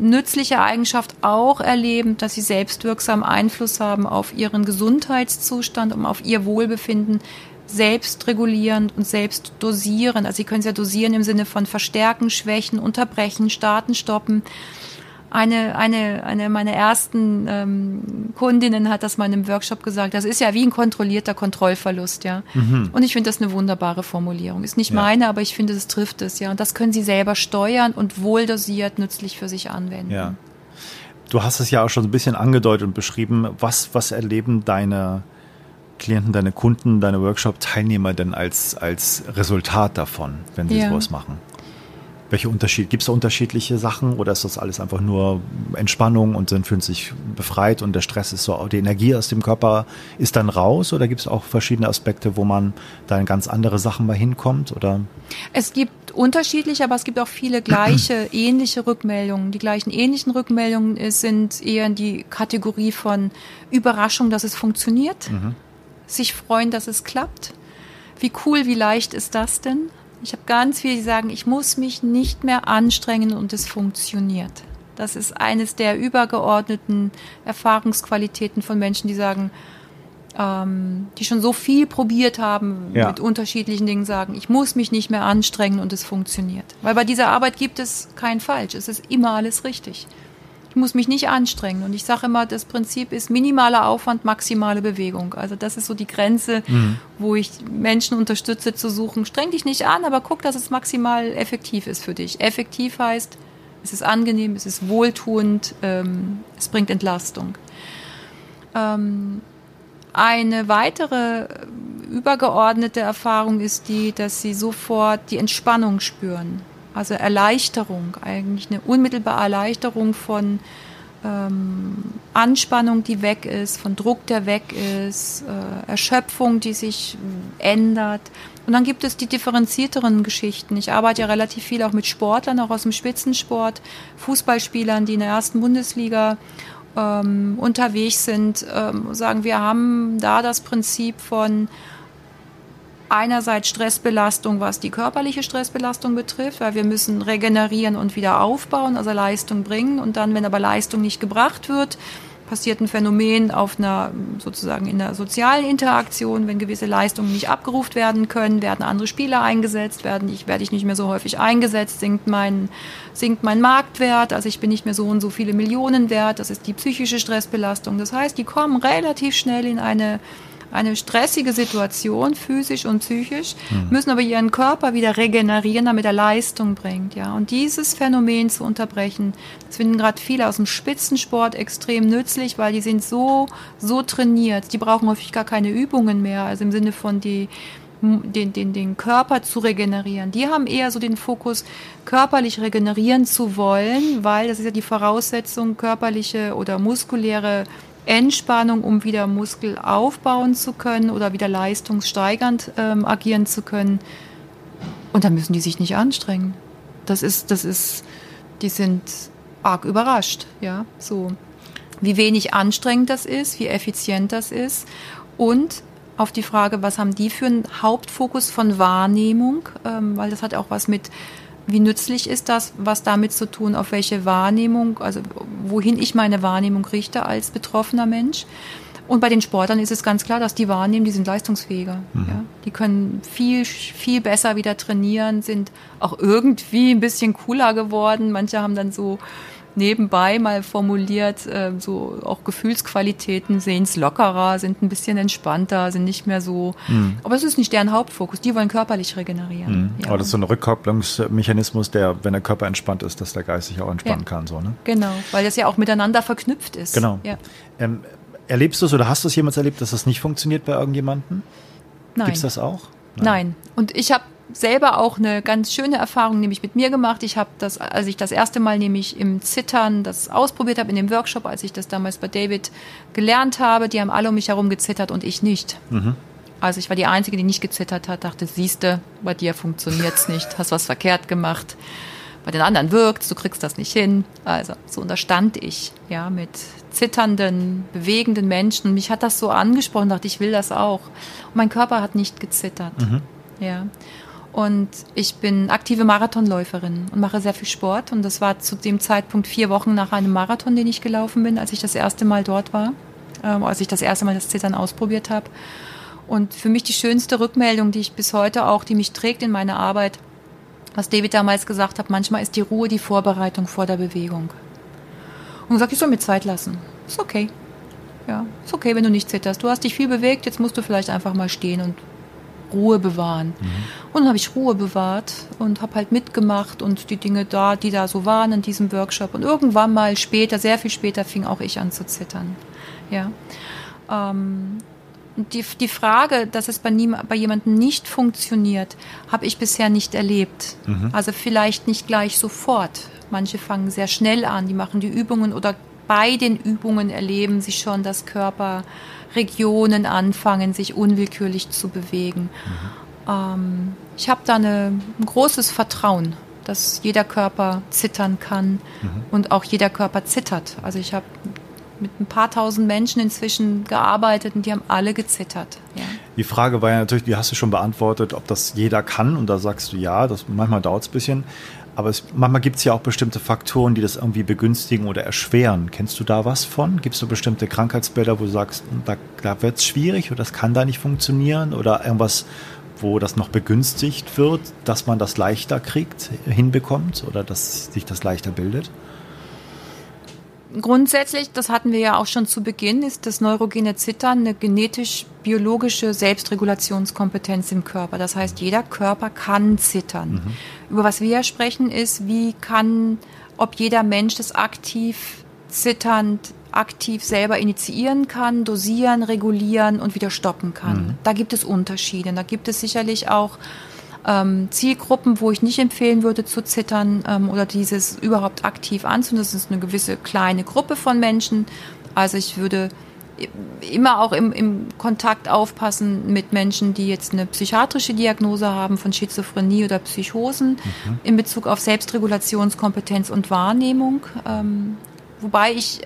nützliche Eigenschaft auch erleben, dass sie selbstwirksam Einfluss haben auf ihren Gesundheitszustand, um auf ihr Wohlbefinden selbst regulieren und selbst dosieren. Also sie können es ja dosieren im Sinne von verstärken, schwächen, unterbrechen, starten, stoppen eine, eine, eine meiner ersten ähm, Kundinnen hat das mal in einem Workshop gesagt. Das ist ja wie ein kontrollierter Kontrollverlust, ja. Mhm. Und ich finde das eine wunderbare Formulierung. Ist nicht ja. meine, aber ich finde, es trifft es, ja. Und das können Sie selber steuern und wohldosiert nützlich für sich anwenden. Ja. Du hast es ja auch schon ein bisschen angedeutet und beschrieben. Was, was erleben deine Klienten, deine Kunden, deine Workshop-Teilnehmer denn als, als Resultat davon, wenn sie ja. sowas machen? Welche Unterschiede? Gibt es da unterschiedliche Sachen oder ist das alles einfach nur Entspannung und dann fühlen sich befreit und der Stress ist so, die Energie aus dem Körper ist dann raus oder gibt es auch verschiedene Aspekte, wo man da in ganz andere Sachen mal hinkommt? Oder? Es gibt unterschiedliche, aber es gibt auch viele gleiche, [CLEARS THROAT] ähnliche Rückmeldungen. Die gleichen ähnlichen Rückmeldungen sind eher in die Kategorie von Überraschung, dass es funktioniert, mhm. sich freuen, dass es klappt. Wie cool, wie leicht ist das denn? Ich habe ganz viele, die sagen, ich muss mich nicht mehr anstrengen und es funktioniert. Das ist eines der übergeordneten Erfahrungsqualitäten von Menschen, die sagen, ähm, die schon so viel probiert haben ja. mit unterschiedlichen Dingen, sagen, ich muss mich nicht mehr anstrengen und es funktioniert. Weil bei dieser Arbeit gibt es kein Falsch. Es ist immer alles richtig. Ich muss mich nicht anstrengen. Und ich sage immer, das Prinzip ist minimaler Aufwand, maximale Bewegung. Also das ist so die Grenze, mhm. wo ich Menschen unterstütze zu suchen. Streng dich nicht an, aber guck, dass es maximal effektiv ist für dich. Effektiv heißt, es ist angenehm, es ist wohltuend, ähm, es bringt Entlastung. Ähm, eine weitere übergeordnete Erfahrung ist die, dass sie sofort die Entspannung spüren. Also Erleichterung, eigentlich eine unmittelbare Erleichterung von ähm, Anspannung, die weg ist, von Druck, der weg ist, äh, Erschöpfung, die sich ändert. Und dann gibt es die differenzierteren Geschichten. Ich arbeite ja relativ viel auch mit Sportlern, auch aus dem Spitzensport, Fußballspielern, die in der ersten Bundesliga ähm, unterwegs sind, ähm, sagen, wir haben da das Prinzip von einerseits Stressbelastung, was die körperliche Stressbelastung betrifft, weil wir müssen regenerieren und wieder aufbauen, also Leistung bringen. Und dann, wenn aber Leistung nicht gebracht wird, passiert ein Phänomen auf einer sozusagen in der sozialen Interaktion, wenn gewisse Leistungen nicht abgerufen werden können, werden andere Spieler eingesetzt, werden ich werde ich nicht mehr so häufig eingesetzt, sinkt mein sinkt mein Marktwert, also ich bin nicht mehr so und so viele Millionen wert, das ist die psychische Stressbelastung. Das heißt, die kommen relativ schnell in eine eine stressige Situation, physisch und psychisch, mhm. müssen aber ihren Körper wieder regenerieren, damit er Leistung bringt. Ja. Und dieses Phänomen zu unterbrechen, das finden gerade viele aus dem Spitzensport extrem nützlich, weil die sind so, so trainiert. Die brauchen häufig gar keine Übungen mehr, also im Sinne von die, den, den, den Körper zu regenerieren. Die haben eher so den Fokus, körperlich regenerieren zu wollen, weil das ist ja die Voraussetzung, körperliche oder muskuläre Entspannung, um wieder Muskel aufbauen zu können oder wieder leistungssteigernd ähm, agieren zu können. Und dann müssen die sich nicht anstrengen. Das ist, das ist, die sind arg überrascht, ja, so. Wie wenig anstrengend das ist, wie effizient das ist und auf die Frage, was haben die für einen Hauptfokus von Wahrnehmung, ähm, weil das hat auch was mit wie nützlich ist das, was damit zu tun, auf welche Wahrnehmung, also wohin ich meine Wahrnehmung richte als betroffener Mensch. Und bei den Sportlern ist es ganz klar, dass die wahrnehmen, die sind leistungsfähiger. Mhm. Ja? Die können viel, viel besser wieder trainieren, sind auch irgendwie ein bisschen cooler geworden. Manche haben dann so nebenbei mal formuliert, äh, so auch Gefühlsqualitäten, sehen es lockerer, sind ein bisschen entspannter, sind nicht mehr so. Mhm. Aber es ist nicht deren Hauptfokus. Die wollen körperlich regenerieren. Mhm. Ja. Aber das ist so ein Rückkopplungsmechanismus, der, wenn der Körper entspannt ist, dass der Geist sich auch entspannen ja. kann. So, ne? Genau, weil das ja auch miteinander verknüpft ist. Genau. Ja. Ähm, erlebst du es oder hast du es jemals erlebt, dass das nicht funktioniert bei irgendjemandem? Nein. Gibt es das auch? Nein. Nein. Und ich habe selber auch eine ganz schöne Erfahrung nämlich mit mir gemacht. Ich habe das, als ich das erste Mal nämlich im Zittern das ausprobiert habe in dem Workshop, als ich das damals bei David gelernt habe, die haben alle um mich herum gezittert und ich nicht. Mhm. Also ich war die Einzige, die nicht gezittert hat, dachte, siehste, bei dir funktioniert's nicht, hast was verkehrt gemacht. Bei den anderen wirkt's, du kriegst das nicht hin. Also so und da stand ich, ja, mit zitternden, bewegenden Menschen. Und mich hat das so angesprochen, dachte, ich will das auch. Und mein Körper hat nicht gezittert. Mhm. Ja. Und ich bin aktive Marathonläuferin und mache sehr viel Sport. Und das war zu dem Zeitpunkt vier Wochen nach einem Marathon, den ich gelaufen bin, als ich das erste Mal dort war, äh, als ich das erste Mal das Zittern ausprobiert habe. Und für mich die schönste Rückmeldung, die ich bis heute auch, die mich trägt in meiner Arbeit, was David damals gesagt hat, manchmal ist die Ruhe die Vorbereitung vor der Bewegung. Und sagt, ich soll mir Zeit lassen. Ist okay. Ja, ist okay, wenn du nicht zitterst. Du hast dich viel bewegt, jetzt musst du vielleicht einfach mal stehen und Ruhe bewahren. Mhm. Und dann habe ich Ruhe bewahrt und habe halt mitgemacht und die Dinge da, die da so waren in diesem Workshop. Und irgendwann mal später, sehr viel später, fing auch ich an zu zittern. Ja. Ähm, die, die Frage, dass es bei, nie, bei jemandem nicht funktioniert, habe ich bisher nicht erlebt. Mhm. Also vielleicht nicht gleich sofort. Manche fangen sehr schnell an, die machen die Übungen oder bei den Übungen erleben sie schon, dass Körperregionen anfangen, sich unwillkürlich zu bewegen. Mhm. Ähm, ich habe da eine, ein großes Vertrauen, dass jeder Körper zittern kann mhm. und auch jeder Körper zittert. Also ich habe mit ein paar tausend Menschen inzwischen gearbeitet und die haben alle gezittert. Ja. Die Frage war ja natürlich, die hast du schon beantwortet, ob das jeder kann und da sagst du ja, das, manchmal dauert es ein bisschen. Aber es, manchmal gibt es ja auch bestimmte Faktoren, die das irgendwie begünstigen oder erschweren. Kennst du da was von? Gibt es so bestimmte Krankheitsbilder, wo du sagst, da, da wird es schwierig oder das kann da nicht funktionieren oder irgendwas, wo das noch begünstigt wird, dass man das leichter kriegt, hinbekommt oder dass sich das leichter bildet? Grundsätzlich, das hatten wir ja auch schon zu Beginn, ist das neurogene Zittern eine genetisch-biologische Selbstregulationskompetenz im Körper. Das heißt, jeder Körper kann zittern. Mhm. Über was wir sprechen ist, wie kann, ob jeder Mensch das aktiv zitternd aktiv selber initiieren kann, dosieren, regulieren und wieder stoppen kann. Mhm. Da gibt es Unterschiede. Da gibt es sicherlich auch ähm, Zielgruppen, wo ich nicht empfehlen würde zu zittern ähm, oder dieses überhaupt aktiv anzunehmen. Das ist eine gewisse kleine Gruppe von Menschen. Also ich würde immer auch im, im Kontakt aufpassen mit Menschen, die jetzt eine psychiatrische Diagnose haben von Schizophrenie oder Psychosen mhm. in Bezug auf Selbstregulationskompetenz und Wahrnehmung. Ähm, wobei ich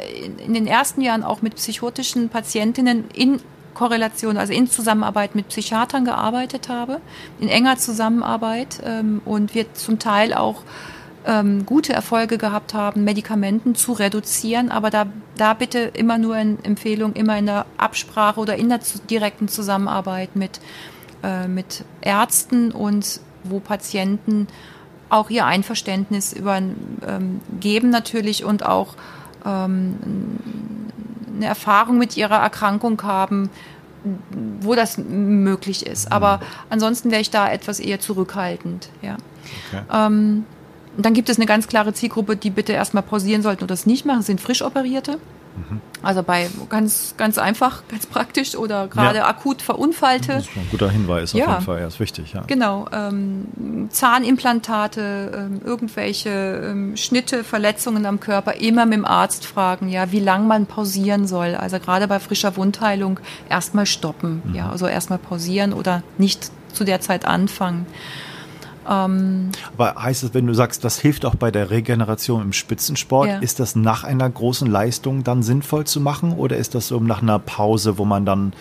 in den ersten Jahren auch mit psychotischen Patientinnen in Korrelation, also in Zusammenarbeit mit Psychiatern gearbeitet habe, in enger Zusammenarbeit ähm, und wir zum Teil auch ähm, gute Erfolge gehabt haben, Medikamenten zu reduzieren, aber da, da bitte immer nur in Empfehlung, immer in der Absprache oder in der zu, direkten Zusammenarbeit mit, äh, mit Ärzten und wo Patienten auch ihr Einverständnis über, ähm, geben natürlich und auch ähm, eine Erfahrung mit ihrer Erkrankung haben, wo das möglich ist. Mhm. Aber ansonsten wäre ich da etwas eher zurückhaltend. Ja. Okay. Ähm, dann gibt es eine ganz klare Zielgruppe, die bitte erstmal pausieren sollten und das nicht machen, das sind frisch operierte. Mhm. Also bei ganz, ganz einfach, ganz praktisch oder gerade ja. akut Verunfallte. Das ist ein guter Hinweis ja. auf jeden Fall, ja, ist wichtig, ja. Genau. Ähm, Zahnimplantate, ähm, irgendwelche ähm, Schnitte, Verletzungen am Körper, immer mit dem Arzt fragen, ja, wie lang man pausieren soll. Also gerade bei frischer Wundheilung erstmal stoppen, mhm. ja, also erstmal pausieren oder nicht zu der Zeit anfangen. Ähm, Aber heißt es, wenn du sagst, das hilft auch bei der Regeneration im Spitzensport, ja. ist das nach einer großen Leistung dann sinnvoll zu machen oder ist das so nach einer Pause, wo man dann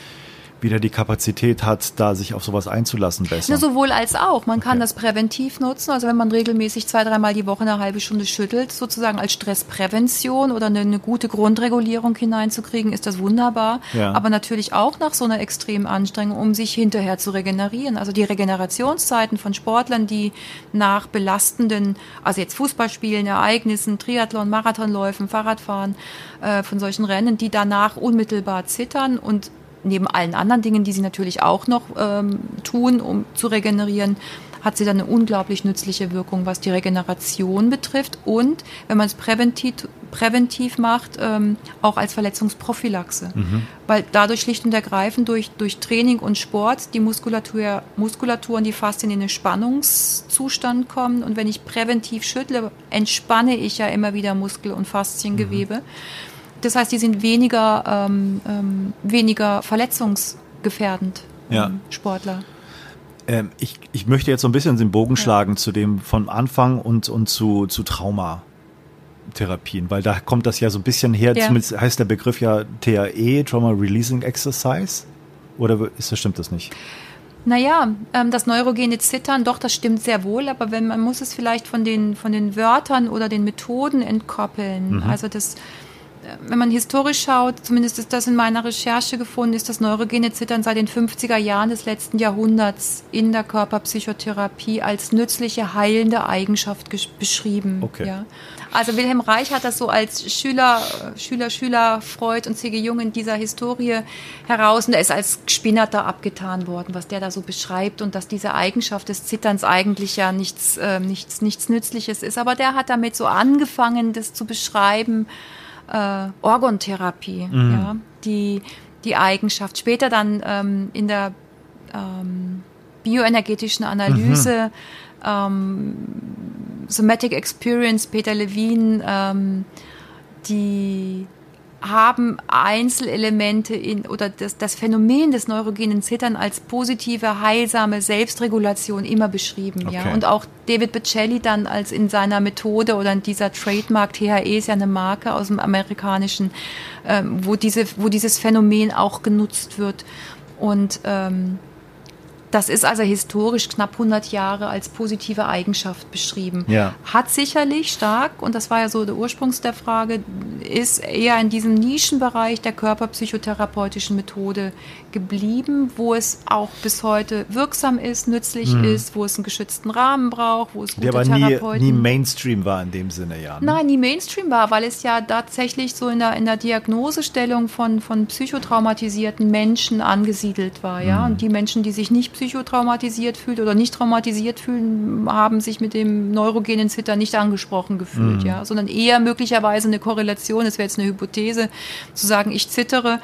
wieder die Kapazität hat, da sich auf sowas einzulassen besser. Ne, sowohl als auch. Man okay. kann das präventiv nutzen. Also wenn man regelmäßig zwei, dreimal die Woche eine halbe Stunde schüttelt, sozusagen als Stressprävention oder eine, eine gute Grundregulierung hineinzukriegen, ist das wunderbar. Ja. Aber natürlich auch nach so einer extremen Anstrengung, um sich hinterher zu regenerieren. Also die Regenerationszeiten von Sportlern, die nach belastenden, also jetzt Fußballspielen, Ereignissen, Triathlon, Marathonläufen, Fahrradfahren, äh, von solchen Rennen, die danach unmittelbar zittern und neben allen anderen Dingen, die sie natürlich auch noch ähm, tun, um zu regenerieren, hat sie dann eine unglaublich nützliche Wirkung, was die Regeneration betrifft und, wenn man es präventiv, präventiv macht, ähm, auch als Verletzungsprophylaxe. Mhm. Weil dadurch schlicht und ergreifend durch, durch Training und Sport die Muskulatur, Muskulatur und die Faszien in einen Spannungszustand kommen. Und wenn ich präventiv schüttle, entspanne ich ja immer wieder Muskel- und Fasziengewebe. Mhm. Das heißt, die sind weniger, ähm, ähm, weniger verletzungsgefährdend, ja. Sportler. Ähm, ich, ich möchte jetzt so ein bisschen den Bogen ja. schlagen zu dem von Anfang und, und zu, zu Traumatherapien, weil da kommt das ja so ein bisschen her, ja. zumindest heißt der Begriff ja TAE, Trauma Releasing Exercise. Oder ist das, stimmt das nicht? Naja, ähm, das neurogene Zittern, doch, das stimmt sehr wohl, aber wenn man muss es vielleicht von den, von den Wörtern oder den Methoden entkoppeln. Mhm. Also das wenn man historisch schaut, zumindest ist das in meiner Recherche gefunden, ist das neurogene Zittern seit den 50er Jahren des letzten Jahrhunderts in der Körperpsychotherapie als nützliche, heilende Eigenschaft beschrieben. Okay. Ja. Also Wilhelm Reich hat das so als Schüler, Schüler, Schüler, Freud und C.G. Jung in dieser Historie heraus und er ist als Spinnerter abgetan worden, was der da so beschreibt und dass diese Eigenschaft des Zitterns eigentlich ja nichts, äh, nichts, nichts Nützliches ist. Aber der hat damit so angefangen, das zu beschreiben, äh, Orgontherapie, mhm. ja, die, die Eigenschaft. Später dann ähm, in der ähm, bioenergetischen Analyse, mhm. ähm, Somatic Experience, Peter Levine, ähm, die haben Einzelelemente in oder das, das Phänomen des neurogenen Zittern als positive, heilsame Selbstregulation immer beschrieben. Okay. Ja? Und auch David Bocelli dann als in seiner Methode oder in dieser Trademark, THE ist ja eine Marke aus dem amerikanischen, ähm, wo, diese, wo dieses Phänomen auch genutzt wird. Und ähm, das ist also historisch knapp 100 Jahre als positive Eigenschaft beschrieben. Ja. Hat sicherlich stark, und das war ja so der Ursprung der Frage, ist eher in diesem Nischenbereich der körperpsychotherapeutischen Methode geblieben, wo es auch bis heute wirksam ist, nützlich mhm. ist, wo es einen geschützten Rahmen braucht, wo es gute Der aber nie, nie Mainstream war in dem Sinne, ja. Ne? Nein, nie Mainstream war, weil es ja tatsächlich so in der, in der Diagnosestellung von, von psychotraumatisierten Menschen angesiedelt war, ja. Mhm. Und die Menschen, die sich nicht psychotraumatisiert fühlen oder nicht traumatisiert fühlen, haben sich mit dem neurogenen Zittern nicht angesprochen gefühlt, mhm. ja, sondern eher möglicherweise eine Korrelation, das wäre jetzt eine Hypothese, zu sagen, ich zittere,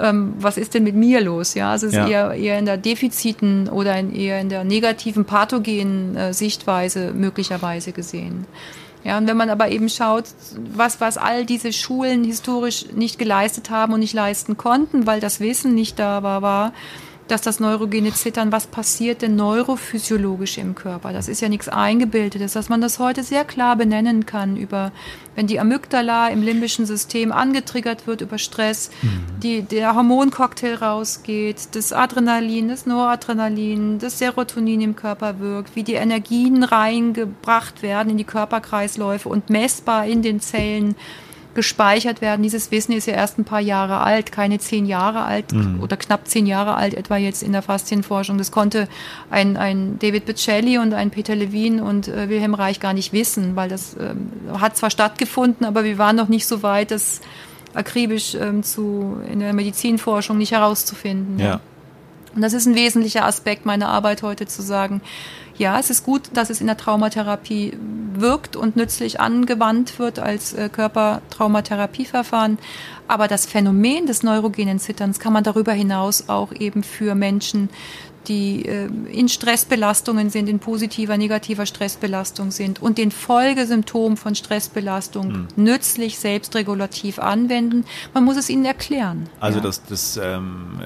ähm, was ist denn mit mir los? Ja, also es ist ja. eher, eher in der Defiziten oder in, eher in der negativen, pathogenen äh, Sichtweise möglicherweise gesehen. Ja, und wenn man aber eben schaut, was, was all diese Schulen historisch nicht geleistet haben und nicht leisten konnten, weil das Wissen nicht da war, war, dass das neurogene Zittern, was passiert denn neurophysiologisch im Körper? Das ist ja nichts Eingebildetes, dass man das heute sehr klar benennen kann über, wenn die Amygdala im limbischen System angetriggert wird über Stress, mhm. die, der Hormoncocktail rausgeht, das Adrenalin, das Noradrenalin, das Serotonin im Körper wirkt, wie die Energien reingebracht werden in die Körperkreisläufe und messbar in den Zellen gespeichert werden. Dieses Wissen ist ja erst ein paar Jahre alt, keine zehn Jahre alt mhm. oder knapp zehn Jahre alt etwa jetzt in der Faszienforschung. Das konnte ein, ein David Bocelli und ein Peter Levine und äh, Wilhelm Reich gar nicht wissen, weil das ähm, hat zwar stattgefunden, aber wir waren noch nicht so weit, das akribisch ähm, zu, in der Medizinforschung nicht herauszufinden. Ja. ja. Und das ist ein wesentlicher Aspekt meiner Arbeit heute zu sagen, ja, es ist gut, dass es in der Traumatherapie wirkt und nützlich angewandt wird als äh, Körpertraumatherapieverfahren. Aber das Phänomen des neurogenen Zitterns kann man darüber hinaus auch eben für Menschen die äh, in Stressbelastungen sind, in positiver, negativer Stressbelastung sind und den Folgesymptomen von Stressbelastung mhm. nützlich selbstregulativ anwenden. Man muss es ihnen erklären. Also ja. das, das, ähm,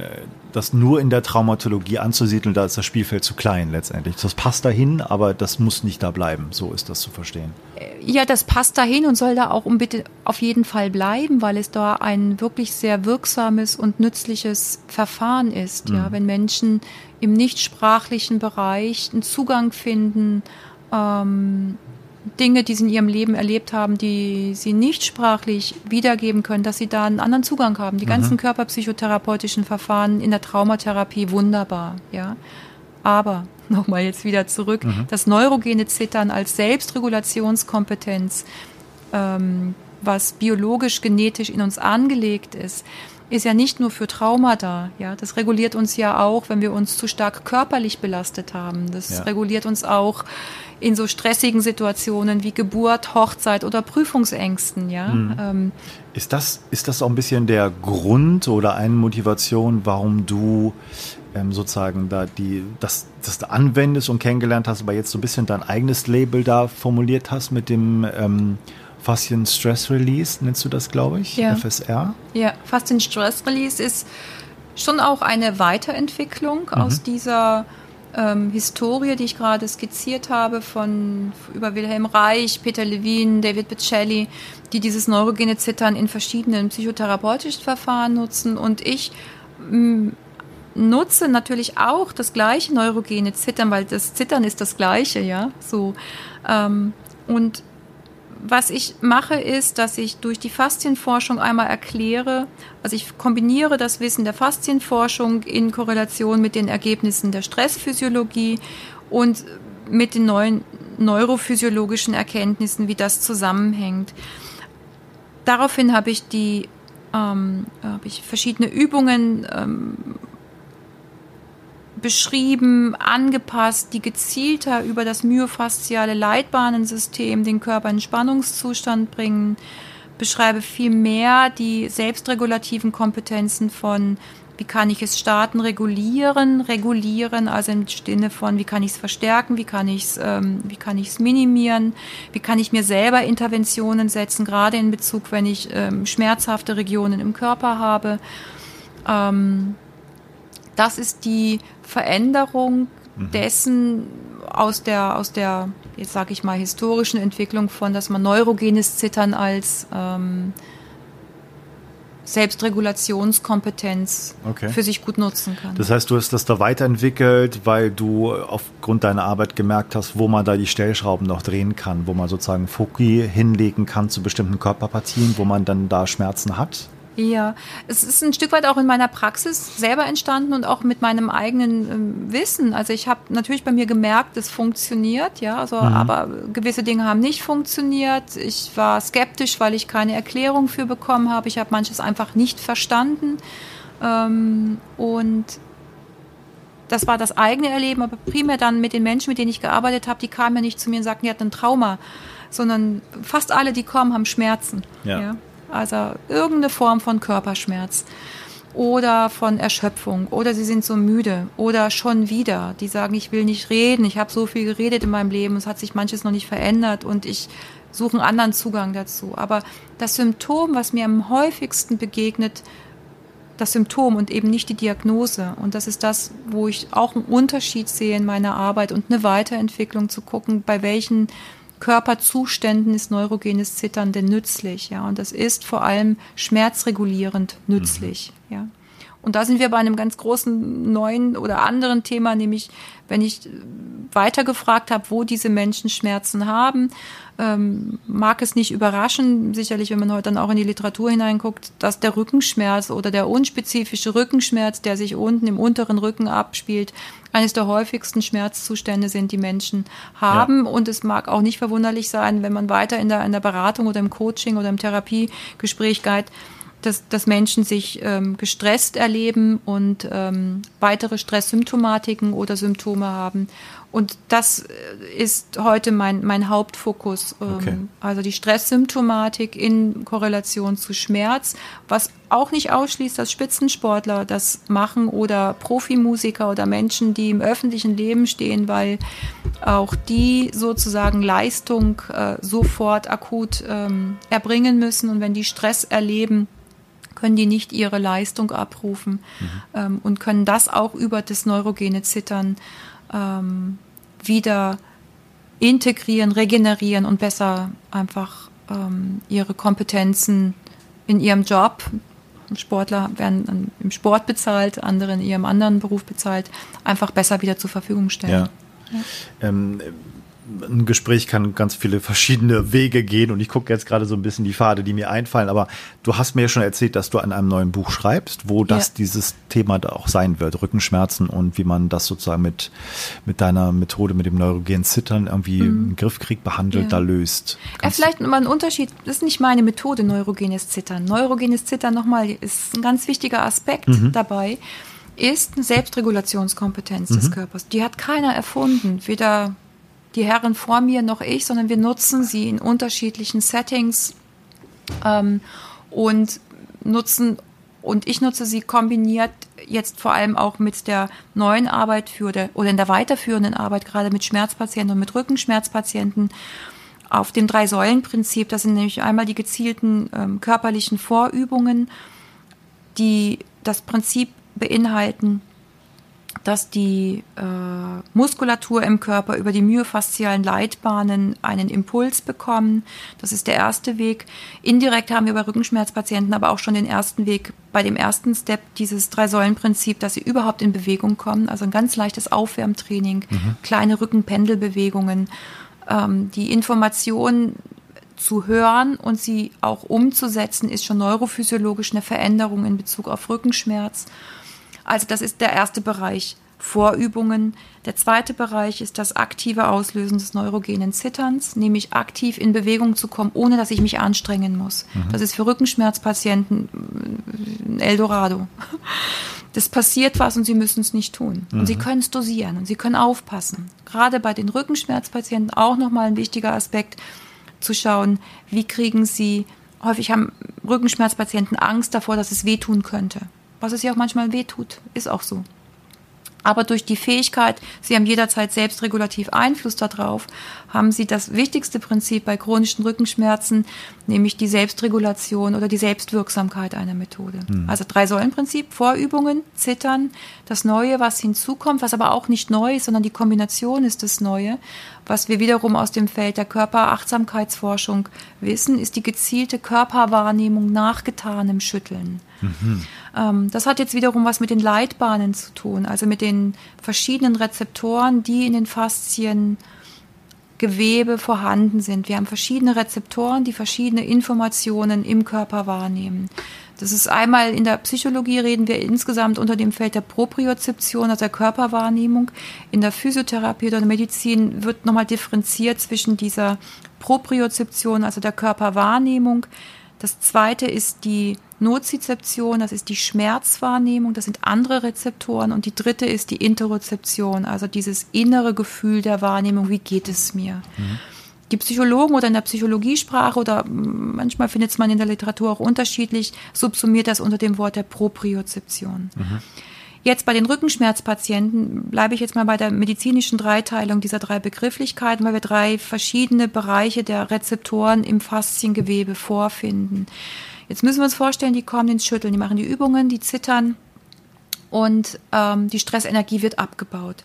das nur in der Traumatologie anzusiedeln, da ist das Spielfeld zu klein letztendlich. Das passt dahin, aber das muss nicht da bleiben. So ist das zu verstehen. Äh, ja, das passt dahin und soll da auch um bitte auf jeden Fall bleiben, weil es da ein wirklich sehr wirksames und nützliches Verfahren ist. Mhm. Ja, wenn Menschen im nichtsprachlichen Bereich einen Zugang finden, ähm, Dinge, die sie in ihrem Leben erlebt haben, die sie nicht sprachlich wiedergeben können, dass sie da einen anderen Zugang haben. Die mhm. ganzen körperpsychotherapeutischen Verfahren in der Traumatherapie wunderbar, ja. Aber [LAUGHS] nochmal jetzt wieder zurück, mhm. das neurogene Zittern als Selbstregulationskompetenz, ähm, was biologisch genetisch in uns angelegt ist, ist ja nicht nur für Trauma da. Ja, das reguliert uns ja auch, wenn wir uns zu stark körperlich belastet haben. Das ja. reguliert uns auch in so stressigen Situationen wie Geburt, Hochzeit oder Prüfungsängsten. Ja. Mhm. Ähm, ist das ist das auch ein bisschen der Grund oder eine Motivation, warum du ähm, sozusagen da die das das du anwendest und kennengelernt hast, aber jetzt so ein bisschen dein eigenes Label da formuliert hast mit dem ähm, Faszien Stress Release, nennst du das, glaube ich? Ja. FSR? Ja, Faszien Stress Release ist schon auch eine Weiterentwicklung mhm. aus dieser ähm, Historie, die ich gerade skizziert habe, von über Wilhelm Reich, Peter Levine, David Bocelli, die dieses neurogene Zittern in verschiedenen psychotherapeutischen Verfahren nutzen. Und ich mm, nutze natürlich auch das gleiche neurogene Zittern, weil das Zittern ist das gleiche, ja. So. Ähm, und was ich mache, ist, dass ich durch die Faszienforschung einmal erkläre, also ich kombiniere das Wissen der Faszienforschung in Korrelation mit den Ergebnissen der Stressphysiologie und mit den neuen neurophysiologischen Erkenntnissen, wie das zusammenhängt. Daraufhin habe ich die ähm, habe ich verschiedene Übungen ähm, beschrieben, angepasst, die gezielter über das myofasziale Leitbahnensystem den Körper in Spannungszustand bringen, beschreibe viel mehr die selbstregulativen Kompetenzen von wie kann ich es starten, regulieren, regulieren, also im Sinne von, wie kann ich es verstärken, wie kann ich es, ähm, wie kann ich es minimieren, wie kann ich mir selber Interventionen setzen, gerade in Bezug, wenn ich ähm, schmerzhafte Regionen im Körper habe. Ähm, das ist die Veränderung mhm. dessen aus der, aus der, jetzt sage ich mal, historischen Entwicklung von, dass man neurogenes Zittern als ähm, Selbstregulationskompetenz okay. für sich gut nutzen kann. Das heißt, du hast das da weiterentwickelt, weil du aufgrund deiner Arbeit gemerkt hast, wo man da die Stellschrauben noch drehen kann, wo man sozusagen Foki hinlegen kann zu bestimmten Körperpartien, wo man dann da Schmerzen hat? Ja, es ist ein Stück weit auch in meiner Praxis selber entstanden und auch mit meinem eigenen ähm, Wissen. Also ich habe natürlich bei mir gemerkt, es funktioniert, ja, also, mhm. aber gewisse Dinge haben nicht funktioniert. Ich war skeptisch, weil ich keine Erklärung für bekommen habe. Ich habe manches einfach nicht verstanden. Ähm, und das war das eigene Erleben, aber primär dann mit den Menschen, mit denen ich gearbeitet habe, die kamen ja nicht zu mir und sagten, die hatten ein Trauma, sondern fast alle, die kommen, haben Schmerzen. ja? ja? Also irgendeine Form von Körperschmerz oder von Erschöpfung oder sie sind so müde oder schon wieder, die sagen, ich will nicht reden, ich habe so viel geredet in meinem Leben, es hat sich manches noch nicht verändert und ich suche einen anderen Zugang dazu. Aber das Symptom, was mir am häufigsten begegnet, das Symptom und eben nicht die Diagnose. Und das ist das, wo ich auch einen Unterschied sehe in meiner Arbeit und eine Weiterentwicklung zu gucken, bei welchen Körperzuständen ist neurogenes Zittern denn nützlich, ja. Und das ist vor allem schmerzregulierend nützlich, mhm. ja. Und da sind wir bei einem ganz großen neuen oder anderen Thema, nämlich wenn ich weiter gefragt habe, wo diese Menschen Schmerzen haben, ähm, mag es nicht überraschen, sicherlich, wenn man heute dann auch in die Literatur hineinguckt, dass der Rückenschmerz oder der unspezifische Rückenschmerz, der sich unten im unteren Rücken abspielt, eines der häufigsten Schmerzzustände sind, die Menschen haben. Ja. Und es mag auch nicht verwunderlich sein, wenn man weiter in der, in der Beratung oder im Coaching oder im Therapiegespräch geht, dass, dass Menschen sich ähm, gestresst erleben und ähm, weitere Stresssymptomatiken oder Symptome haben. Und das äh, ist heute mein, mein Hauptfokus. Ähm, okay. Also die Stresssymptomatik in Korrelation zu Schmerz, was auch nicht ausschließt, dass Spitzensportler das machen oder Profimusiker oder Menschen, die im öffentlichen Leben stehen, weil auch die sozusagen Leistung äh, sofort akut ähm, erbringen müssen. Und wenn die Stress erleben, können die nicht ihre Leistung abrufen mhm. ähm, und können das auch über das neurogene Zittern ähm, wieder integrieren, regenerieren und besser einfach ähm, ihre Kompetenzen in ihrem Job. Sportler werden im Sport bezahlt, andere in ihrem anderen Beruf bezahlt, einfach besser wieder zur Verfügung stellen. Ja. ja. Ähm, ein Gespräch kann ganz viele verschiedene Wege gehen und ich gucke jetzt gerade so ein bisschen die Pfade, die mir einfallen, aber du hast mir ja schon erzählt, dass du an einem neuen Buch schreibst, wo das ja. dieses Thema da auch sein wird, Rückenschmerzen und wie man das sozusagen mit, mit deiner Methode, mit dem neurogenen Zittern irgendwie mhm. im Griffkrieg behandelt, ja. da löst. ja, vielleicht mal ein Unterschied, das ist nicht meine Methode, neurogenes Zittern. Neurogenes Zittern nochmal ist ein ganz wichtiger Aspekt mhm. dabei ist eine Selbstregulationskompetenz mhm. des Körpers. Die hat keiner erfunden, weder die Herren vor mir noch ich, sondern wir nutzen sie in unterschiedlichen Settings ähm, und nutzen und ich nutze sie kombiniert jetzt vor allem auch mit der neuen Arbeit für der, oder in der weiterführenden Arbeit gerade mit Schmerzpatienten und mit Rückenschmerzpatienten auf dem Drei-Säulen-Prinzip. Das sind nämlich einmal die gezielten ähm, körperlichen Vorübungen, die das Prinzip beinhalten, dass die äh, Muskulatur im Körper über die myofaszialen Leitbahnen einen Impuls bekommen. Das ist der erste Weg. Indirekt haben wir bei Rückenschmerzpatienten aber auch schon den ersten Weg bei dem ersten Step dieses Drei-Säulen-Prinzip, dass sie überhaupt in Bewegung kommen. Also ein ganz leichtes Aufwärmtraining, mhm. kleine Rückenpendelbewegungen, ähm, die Information zu hören und sie auch umzusetzen, ist schon neurophysiologisch eine Veränderung in Bezug auf Rückenschmerz. Also das ist der erste Bereich. Vorübungen. Der zweite Bereich ist das aktive Auslösen des neurogenen Zitterns, nämlich aktiv in Bewegung zu kommen, ohne dass ich mich anstrengen muss. Mhm. Das ist für Rückenschmerzpatienten ein Eldorado. Das passiert was und sie müssen es nicht tun. Mhm. Und sie mhm. können es dosieren und sie können aufpassen. Gerade bei den Rückenschmerzpatienten auch nochmal ein wichtiger Aspekt zu schauen, wie kriegen sie häufig haben Rückenschmerzpatienten Angst davor, dass es wehtun könnte. Was es ja auch manchmal wehtut, ist auch so. Aber durch die Fähigkeit, Sie haben jederzeit selbstregulativ Einfluss darauf, haben Sie das wichtigste Prinzip bei chronischen Rückenschmerzen, nämlich die Selbstregulation oder die Selbstwirksamkeit einer Methode. Mhm. Also drei Säulenprinzip, Vorübungen, Zittern, das Neue, was hinzukommt, was aber auch nicht neu ist, sondern die Kombination ist das Neue. Was wir wiederum aus dem Feld der Körperachtsamkeitsforschung wissen, ist die gezielte Körperwahrnehmung nach getanem Schütteln. Mhm. Ähm, das hat jetzt wiederum was mit den Leitbahnen zu tun, also mit den verschiedenen Rezeptoren, die in den Faszien Gewebe vorhanden sind. Wir haben verschiedene Rezeptoren, die verschiedene Informationen im Körper wahrnehmen. Das ist einmal in der Psychologie reden wir insgesamt unter dem Feld der Propriozeption, also der Körperwahrnehmung. In der Physiotherapie oder der Medizin wird nochmal differenziert zwischen dieser Propriozeption, also der Körperwahrnehmung. Das zweite ist die Nozizeption, das ist die Schmerzwahrnehmung, das sind andere Rezeptoren. Und die dritte ist die Interozeption, also dieses innere Gefühl der Wahrnehmung, wie geht es mir. Mhm. Die Psychologen oder in der Psychologiesprache oder manchmal findet man in der Literatur auch unterschiedlich, subsumiert das unter dem Wort der Propriozeption. Mhm. Jetzt bei den Rückenschmerzpatienten bleibe ich jetzt mal bei der medizinischen Dreiteilung dieser drei Begrifflichkeiten, weil wir drei verschiedene Bereiche der Rezeptoren im Fasziengewebe vorfinden. Jetzt müssen wir uns vorstellen, die kommen ins Schütteln, die machen die Übungen, die zittern und ähm, die Stressenergie wird abgebaut.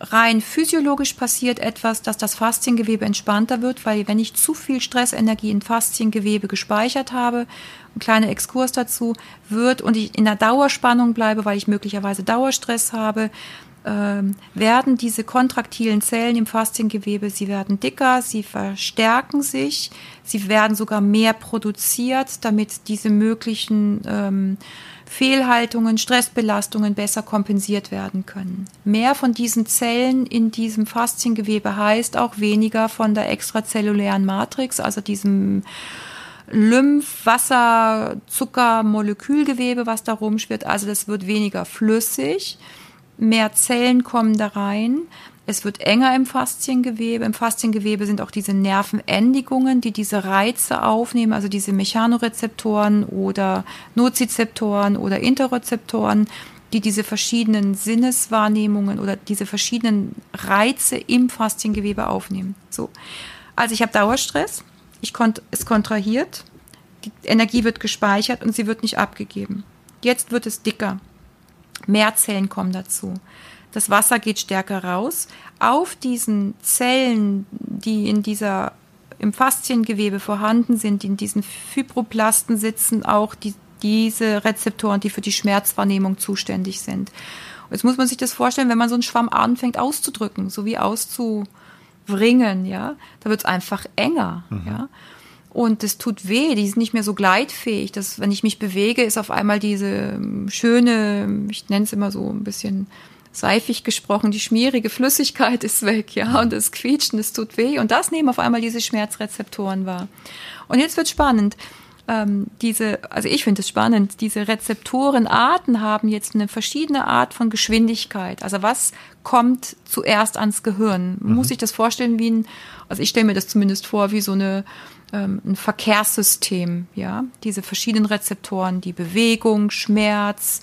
Rein physiologisch passiert etwas, dass das Fasziengewebe entspannter wird, weil wenn ich zu viel Stressenergie in Fasziengewebe gespeichert habe, ein kleiner Exkurs dazu, wird und ich in der Dauerspannung bleibe, weil ich möglicherweise Dauerstress habe, werden diese kontraktilen Zellen im Fasziengewebe, sie werden dicker, sie verstärken sich, sie werden sogar mehr produziert, damit diese möglichen ähm, Fehlhaltungen, Stressbelastungen besser kompensiert werden können. Mehr von diesen Zellen in diesem Fasziengewebe heißt auch weniger von der extrazellulären Matrix, also diesem Lymph, Wasser, Zucker, Molekülgewebe, was da rumschwirrt. Also das wird weniger flüssig mehr Zellen kommen da rein. Es wird enger im Fasziengewebe. Im Fasziengewebe sind auch diese Nervenendigungen, die diese Reize aufnehmen, also diese Mechanorezeptoren oder Nozizeptoren oder Interozeptoren, die diese verschiedenen Sinneswahrnehmungen oder diese verschiedenen Reize im Fasziengewebe aufnehmen. So. Also ich habe Dauerstress, ich kont es kontrahiert, die Energie wird gespeichert und sie wird nicht abgegeben. Jetzt wird es dicker. Mehr Zellen kommen dazu. Das Wasser geht stärker raus. Auf diesen Zellen, die in dieser im Fasziengewebe vorhanden sind, in diesen Fibroplasten sitzen auch die, diese Rezeptoren, die für die Schmerzwahrnehmung zuständig sind. Und jetzt muss man sich das vorstellen, wenn man so einen Schwamm anfängt auszudrücken, so wie auszubringen, ja, da wird es einfach enger, mhm. ja und es tut weh, die sind nicht mehr so gleitfähig. Das, wenn ich mich bewege, ist auf einmal diese ähm, schöne, ich nenne es immer so ein bisschen seifig gesprochen, die schmierige Flüssigkeit ist weg, ja, und das Quietschen, das tut weh. Und das nehmen auf einmal diese Schmerzrezeptoren wahr. Und jetzt wird spannend. Ähm, diese, also ich finde es spannend, diese Rezeptorenarten haben jetzt eine verschiedene Art von Geschwindigkeit. Also was kommt zuerst ans Gehirn? Mhm. Muss ich das vorstellen wie ein, also ich stelle mir das zumindest vor, wie so eine ein Verkehrssystem, ja, diese verschiedenen Rezeptoren, die Bewegung, Schmerz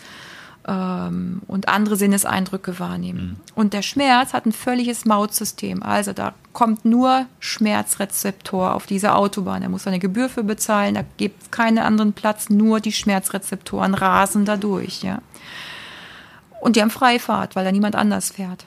ähm, und andere Sinneseindrücke wahrnehmen. Mhm. Und der Schmerz hat ein völliges Mautsystem, also da kommt nur Schmerzrezeptor auf diese Autobahn. Er muss eine Gebühr für bezahlen, da gibt es keinen anderen Platz, nur die Schmerzrezeptoren rasen da durch, ja. Und die haben Freifahrt, weil da niemand anders fährt.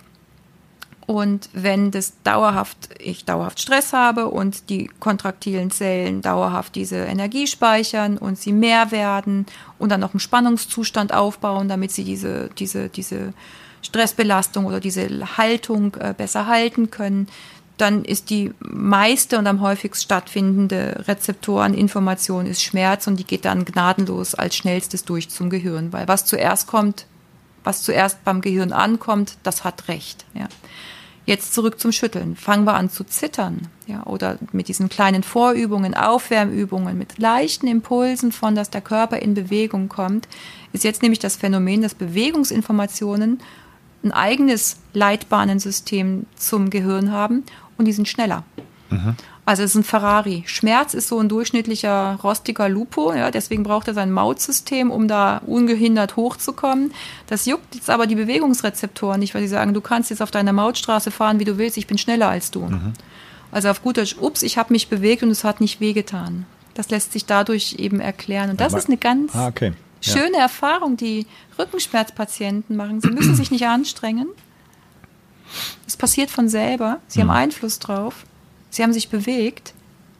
Und wenn das dauerhaft, ich dauerhaft Stress habe und die kontraktilen Zellen dauerhaft diese Energie speichern und sie mehr werden und dann noch einen Spannungszustand aufbauen, damit sie diese, diese, diese Stressbelastung oder diese Haltung äh, besser halten können, dann ist die meiste und am häufigst stattfindende Rezeptoreninformation ist Schmerz und die geht dann gnadenlos als schnellstes durch zum Gehirn, weil was zuerst kommt, was zuerst beim Gehirn ankommt, das hat Recht. Ja. Jetzt zurück zum Schütteln. Fangen wir an zu zittern. Ja, oder mit diesen kleinen Vorübungen, Aufwärmübungen, mit leichten Impulsen von, dass der Körper in Bewegung kommt, ist jetzt nämlich das Phänomen, dass Bewegungsinformationen ein eigenes Leitbahnensystem zum Gehirn haben und die sind schneller. Mhm. Also es ist ein Ferrari. Schmerz ist so ein durchschnittlicher rostiger Lupo, ja, deswegen braucht er sein Mautsystem, um da ungehindert hochzukommen. Das juckt jetzt aber die Bewegungsrezeptoren nicht, weil sie sagen, du kannst jetzt auf deiner Mautstraße fahren, wie du willst, ich bin schneller als du. Mhm. Also auf gut Deutsch, ups, ich habe mich bewegt und es hat nicht wehgetan. Das lässt sich dadurch eben erklären. Und das ja, ist eine ganz ah, okay. ja. schöne Erfahrung, die Rückenschmerzpatienten machen. Sie müssen sich nicht anstrengen. Es passiert von selber. Sie mhm. haben Einfluss drauf. Sie haben sich bewegt.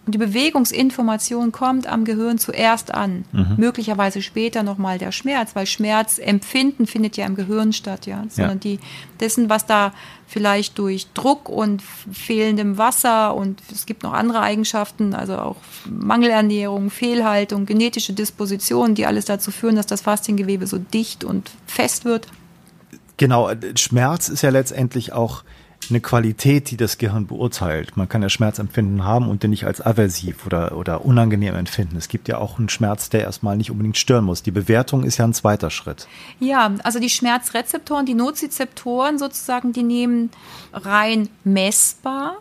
Und die Bewegungsinformation kommt am Gehirn zuerst an. Mhm. Möglicherweise später nochmal der Schmerz, weil Schmerzempfinden findet ja im Gehirn statt, ja. Sondern ja. die, dessen, was da vielleicht durch Druck und fehlendem Wasser und es gibt noch andere Eigenschaften, also auch Mangelernährung, Fehlhaltung, genetische Dispositionen, die alles dazu führen, dass das Fasziengewebe so dicht und fest wird. Genau, Schmerz ist ja letztendlich auch eine Qualität, die das Gehirn beurteilt. Man kann ja Schmerzempfinden haben und den nicht als aversiv oder, oder unangenehm empfinden. Es gibt ja auch einen Schmerz, der erstmal nicht unbedingt stören muss. Die Bewertung ist ja ein zweiter Schritt. Ja, also die Schmerzrezeptoren, die Nozizeptoren sozusagen, die nehmen rein messbar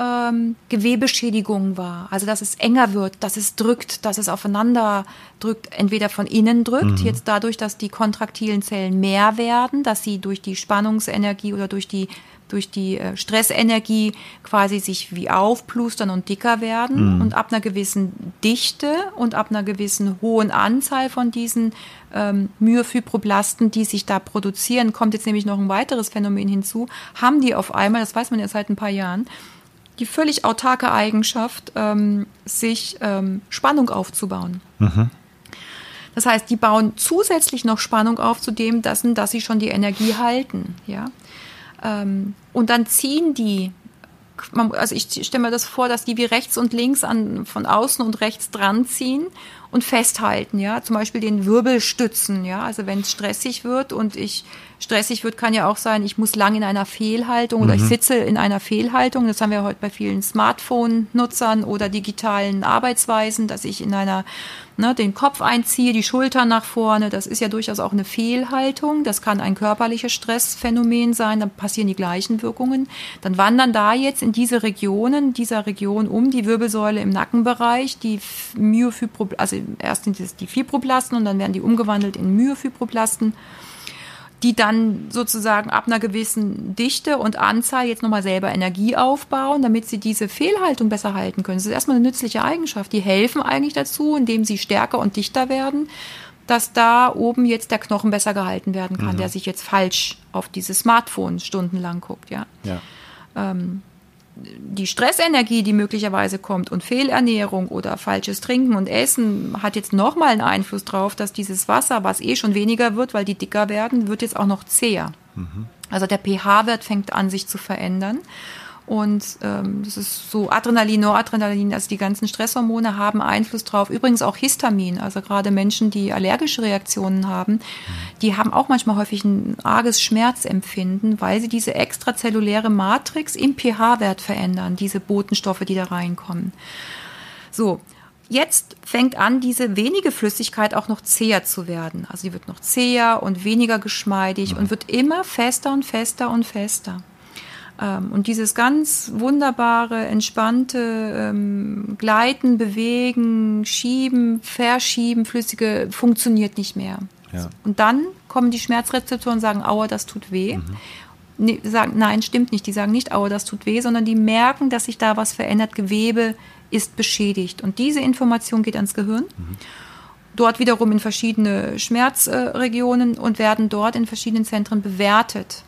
ähm, Gewebeschädigungen wahr. Also dass es enger wird, dass es drückt, dass es aufeinander drückt, entweder von innen drückt, mhm. jetzt dadurch, dass die kontraktilen Zellen mehr werden, dass sie durch die Spannungsenergie oder durch die durch die äh, Stressenergie quasi sich wie aufplustern und dicker werden. Mhm. Und ab einer gewissen Dichte und ab einer gewissen hohen Anzahl von diesen ähm, Myofibroblasten, die sich da produzieren, kommt jetzt nämlich noch ein weiteres Phänomen hinzu, haben die auf einmal, das weiß man ja seit ein paar Jahren, die völlig autarke Eigenschaft, ähm, sich ähm, Spannung aufzubauen. Mhm. Das heißt, die bauen zusätzlich noch Spannung auf zu dem, dass, dass sie schon die Energie halten. Ja? Ähm, und dann ziehen die, also ich stelle mir das vor, dass die wie rechts und links an, von außen und rechts dran ziehen und festhalten, ja, zum Beispiel den Wirbel stützen, ja, also wenn es stressig wird und ich stressig wird, kann ja auch sein, ich muss lang in einer Fehlhaltung oder mhm. ich sitze in einer Fehlhaltung. Das haben wir heute bei vielen Smartphone-Nutzern oder digitalen Arbeitsweisen, dass ich in einer ne, den Kopf einziehe, die Schultern nach vorne. Das ist ja durchaus auch eine Fehlhaltung. Das kann ein körperliches Stressphänomen sein. Dann passieren die gleichen Wirkungen. Dann wandern da jetzt in diese Regionen, dieser Region um die Wirbelsäule im Nackenbereich, die Myofibro, also erst sind es die Fibroblasten und dann werden die umgewandelt in Myofibroblasten die dann sozusagen ab einer gewissen Dichte und Anzahl jetzt nochmal selber Energie aufbauen, damit sie diese Fehlhaltung besser halten können. Das ist erstmal eine nützliche Eigenschaft. Die helfen eigentlich dazu, indem sie stärker und dichter werden, dass da oben jetzt der Knochen besser gehalten werden kann, mhm. der sich jetzt falsch auf dieses Smartphone stundenlang guckt, ja. ja. Ähm, die Stressenergie, die möglicherweise kommt und Fehlernährung oder falsches Trinken und Essen hat jetzt nochmal einen Einfluss drauf, dass dieses Wasser, was eh schon weniger wird, weil die dicker werden, wird jetzt auch noch zäher. Mhm. Also der pH-Wert fängt an, sich zu verändern. Und ähm, das ist so Adrenalin, Noradrenalin, also die ganzen Stresshormone haben Einfluss drauf. Übrigens auch Histamin, also gerade Menschen, die allergische Reaktionen haben, die haben auch manchmal häufig ein arges Schmerzempfinden, weil sie diese extrazelluläre Matrix im pH-Wert verändern, diese Botenstoffe, die da reinkommen. So, Jetzt fängt an, diese wenige Flüssigkeit auch noch zäher zu werden. Also die wird noch zäher und weniger geschmeidig und wird immer fester und fester und fester. Ähm, und dieses ganz wunderbare, entspannte ähm, Gleiten, Bewegen, Schieben, Verschieben, Flüssige funktioniert nicht mehr. Ja. Und dann kommen die Schmerzrezeptoren und sagen, aua, das tut weh. Mhm. Nee, sagen, nein, stimmt nicht. Die sagen nicht, aua, das tut weh, sondern die merken, dass sich da was verändert. Gewebe ist beschädigt. Und diese Information geht ans Gehirn. Mhm. Dort wiederum in verschiedene Schmerzregionen und werden dort in verschiedenen Zentren bewertet.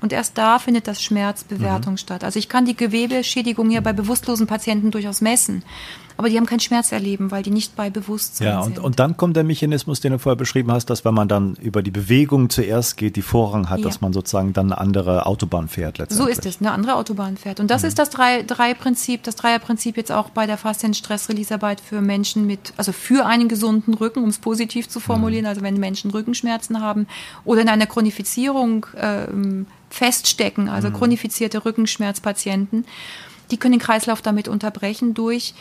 Und erst da findet das Schmerzbewertung mhm. statt. Also ich kann die Gewebeschädigung hier bei bewusstlosen Patienten durchaus messen. Aber die haben keinen Schmerz erleben, weil die nicht bei Bewusstsein ja, und, sind. Und dann kommt der Mechanismus, den du vorher beschrieben hast, dass wenn man dann über die Bewegung zuerst geht, die Vorrang hat, ja. dass man sozusagen dann eine andere Autobahn fährt letztendlich. So ist es, eine andere Autobahn fährt. Und das mhm. ist das drei, drei Prinzip, das Dreierprinzip jetzt auch bei der Faszien-Stress-Release-Arbeit für Menschen mit, also für einen gesunden Rücken, um es positiv zu formulieren, mhm. also wenn Menschen Rückenschmerzen haben oder in einer Chronifizierung ähm, feststecken, also mhm. chronifizierte Rückenschmerzpatienten, die können den Kreislauf damit unterbrechen durch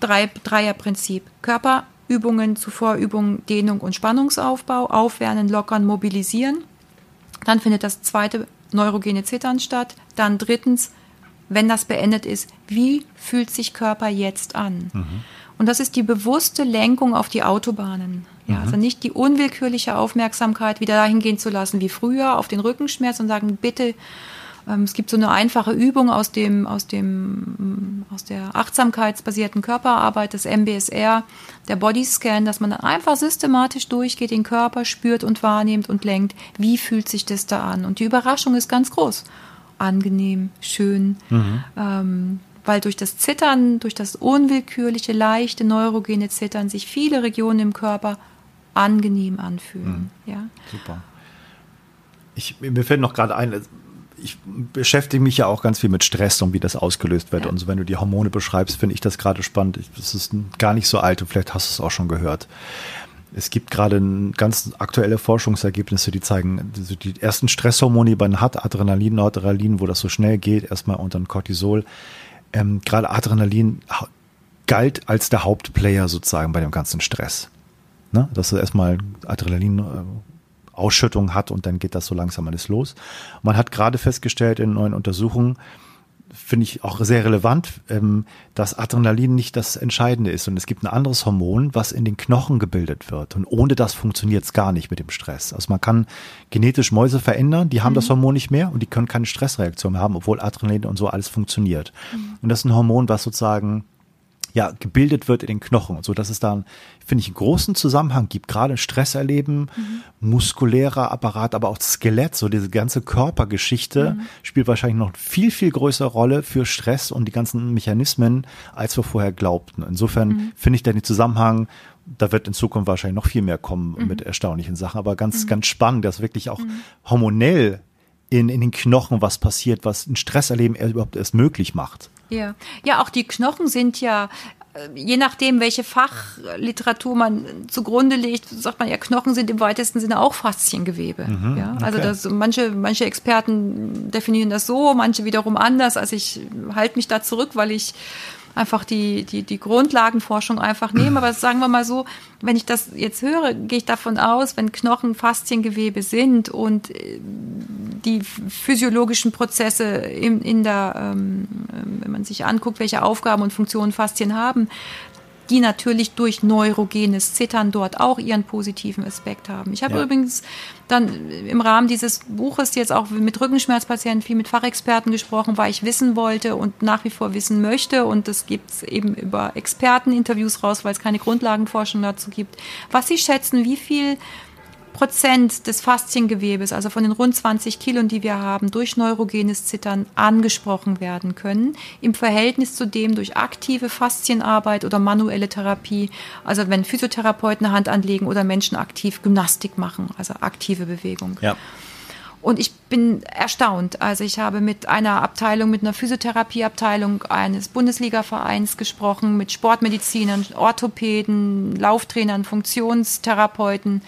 drei, Dreierprinzip. Körperübungen, Zuvorübungen, Dehnung und Spannungsaufbau, aufwärmen, lockern, mobilisieren. Dann findet das zweite neurogene Zittern statt. Dann drittens wenn das beendet ist, wie fühlt sich Körper jetzt an? Mhm. Und das ist die bewusste Lenkung auf die Autobahnen. Ja, mhm. Also nicht die unwillkürliche Aufmerksamkeit wieder dahin gehen zu lassen wie früher auf den Rückenschmerz und sagen, bitte, ähm, es gibt so eine einfache Übung aus dem, aus dem, aus der achtsamkeitsbasierten Körperarbeit, das MBSR, der Bodyscan, dass man dann einfach systematisch durchgeht, den Körper spürt und wahrnimmt und lenkt, wie fühlt sich das da an? Und die Überraschung ist ganz groß. Angenehm, schön, mhm. ähm, weil durch das Zittern, durch das unwillkürliche, leichte, neurogene Zittern sich viele Regionen im Körper angenehm anfühlen. Mhm. Ja? Super. Ich, mir fällt noch gerade ein, ich beschäftige mich ja auch ganz viel mit Stress und wie das ausgelöst wird. Ja. Und so, wenn du die Hormone beschreibst, finde ich das gerade spannend. Das ist gar nicht so alt und vielleicht hast du es auch schon gehört. Es gibt gerade ganz aktuelle Forschungsergebnisse, die zeigen, die ersten Stresshormone, die man hat, Adrenalin, Noradrenalin, wo das so schnell geht, erstmal und dann Cortisol, ähm, gerade Adrenalin galt als der Hauptplayer sozusagen bei dem ganzen Stress. Ne? Dass du erstmal Adrenalin äh, Ausschüttung hat und dann geht das so langsam alles los. Man hat gerade festgestellt in neuen Untersuchungen, finde ich auch sehr relevant, ähm, dass Adrenalin nicht das Entscheidende ist. Und es gibt ein anderes Hormon, was in den Knochen gebildet wird. Und ohne das funktioniert es gar nicht mit dem Stress. Also man kann genetisch Mäuse verändern, die haben mhm. das Hormon nicht mehr und die können keine Stressreaktion mehr haben, obwohl Adrenalin und so alles funktioniert. Mhm. Und das ist ein Hormon, was sozusagen ja, gebildet wird in den Knochen. So dass es da, finde ich, einen großen Zusammenhang gibt. Gerade Stress erleben, mhm. muskulärer Apparat, aber auch Skelett, so diese ganze Körpergeschichte mhm. spielt wahrscheinlich noch viel, viel größere Rolle für Stress und die ganzen Mechanismen, als wir vorher glaubten. Insofern mhm. finde ich da den Zusammenhang, da wird in Zukunft wahrscheinlich noch viel mehr kommen mhm. mit erstaunlichen Sachen, aber ganz, mhm. ganz spannend, dass wirklich auch mhm. hormonell in, in den Knochen was passiert, was ein Stresserleben überhaupt erst möglich macht. Ja, ja, auch die Knochen sind ja äh, je nachdem, welche Fachliteratur man zugrunde legt, sagt man ja, Knochen sind im weitesten Sinne auch Fasziengewebe. Mhm, ja, also okay. das, manche, manche Experten definieren das so, manche wiederum anders. Also ich halte mich da zurück, weil ich einfach die, die, die Grundlagenforschung einfach nehmen. Aber sagen wir mal so, wenn ich das jetzt höre, gehe ich davon aus, wenn Knochen Fasziengewebe sind und äh, die physiologischen Prozesse in, in der, ähm, wenn man sich anguckt, welche Aufgaben und Funktionen Faszien haben, die natürlich durch neurogenes Zittern dort auch ihren positiven Aspekt haben. Ich habe ja. übrigens dann im Rahmen dieses Buches jetzt auch mit Rückenschmerzpatienten viel mit Fachexperten gesprochen, weil ich wissen wollte und nach wie vor wissen möchte. Und das gibt es eben über Experteninterviews raus, weil es keine Grundlagenforschung dazu gibt, was sie schätzen, wie viel Prozent des Fasziengewebes, also von den rund 20 Kilo, die wir haben, durch neurogenes Zittern angesprochen werden können, im Verhältnis zu dem durch aktive Faszienarbeit oder manuelle Therapie, also wenn Physiotherapeuten Hand anlegen oder Menschen aktiv Gymnastik machen, also aktive Bewegung. Ja. Und ich bin erstaunt. Also ich habe mit einer Abteilung, mit einer Physiotherapieabteilung eines Bundesligavereins gesprochen, mit Sportmedizinern, Orthopäden, Lauftrainern, Funktionstherapeuten.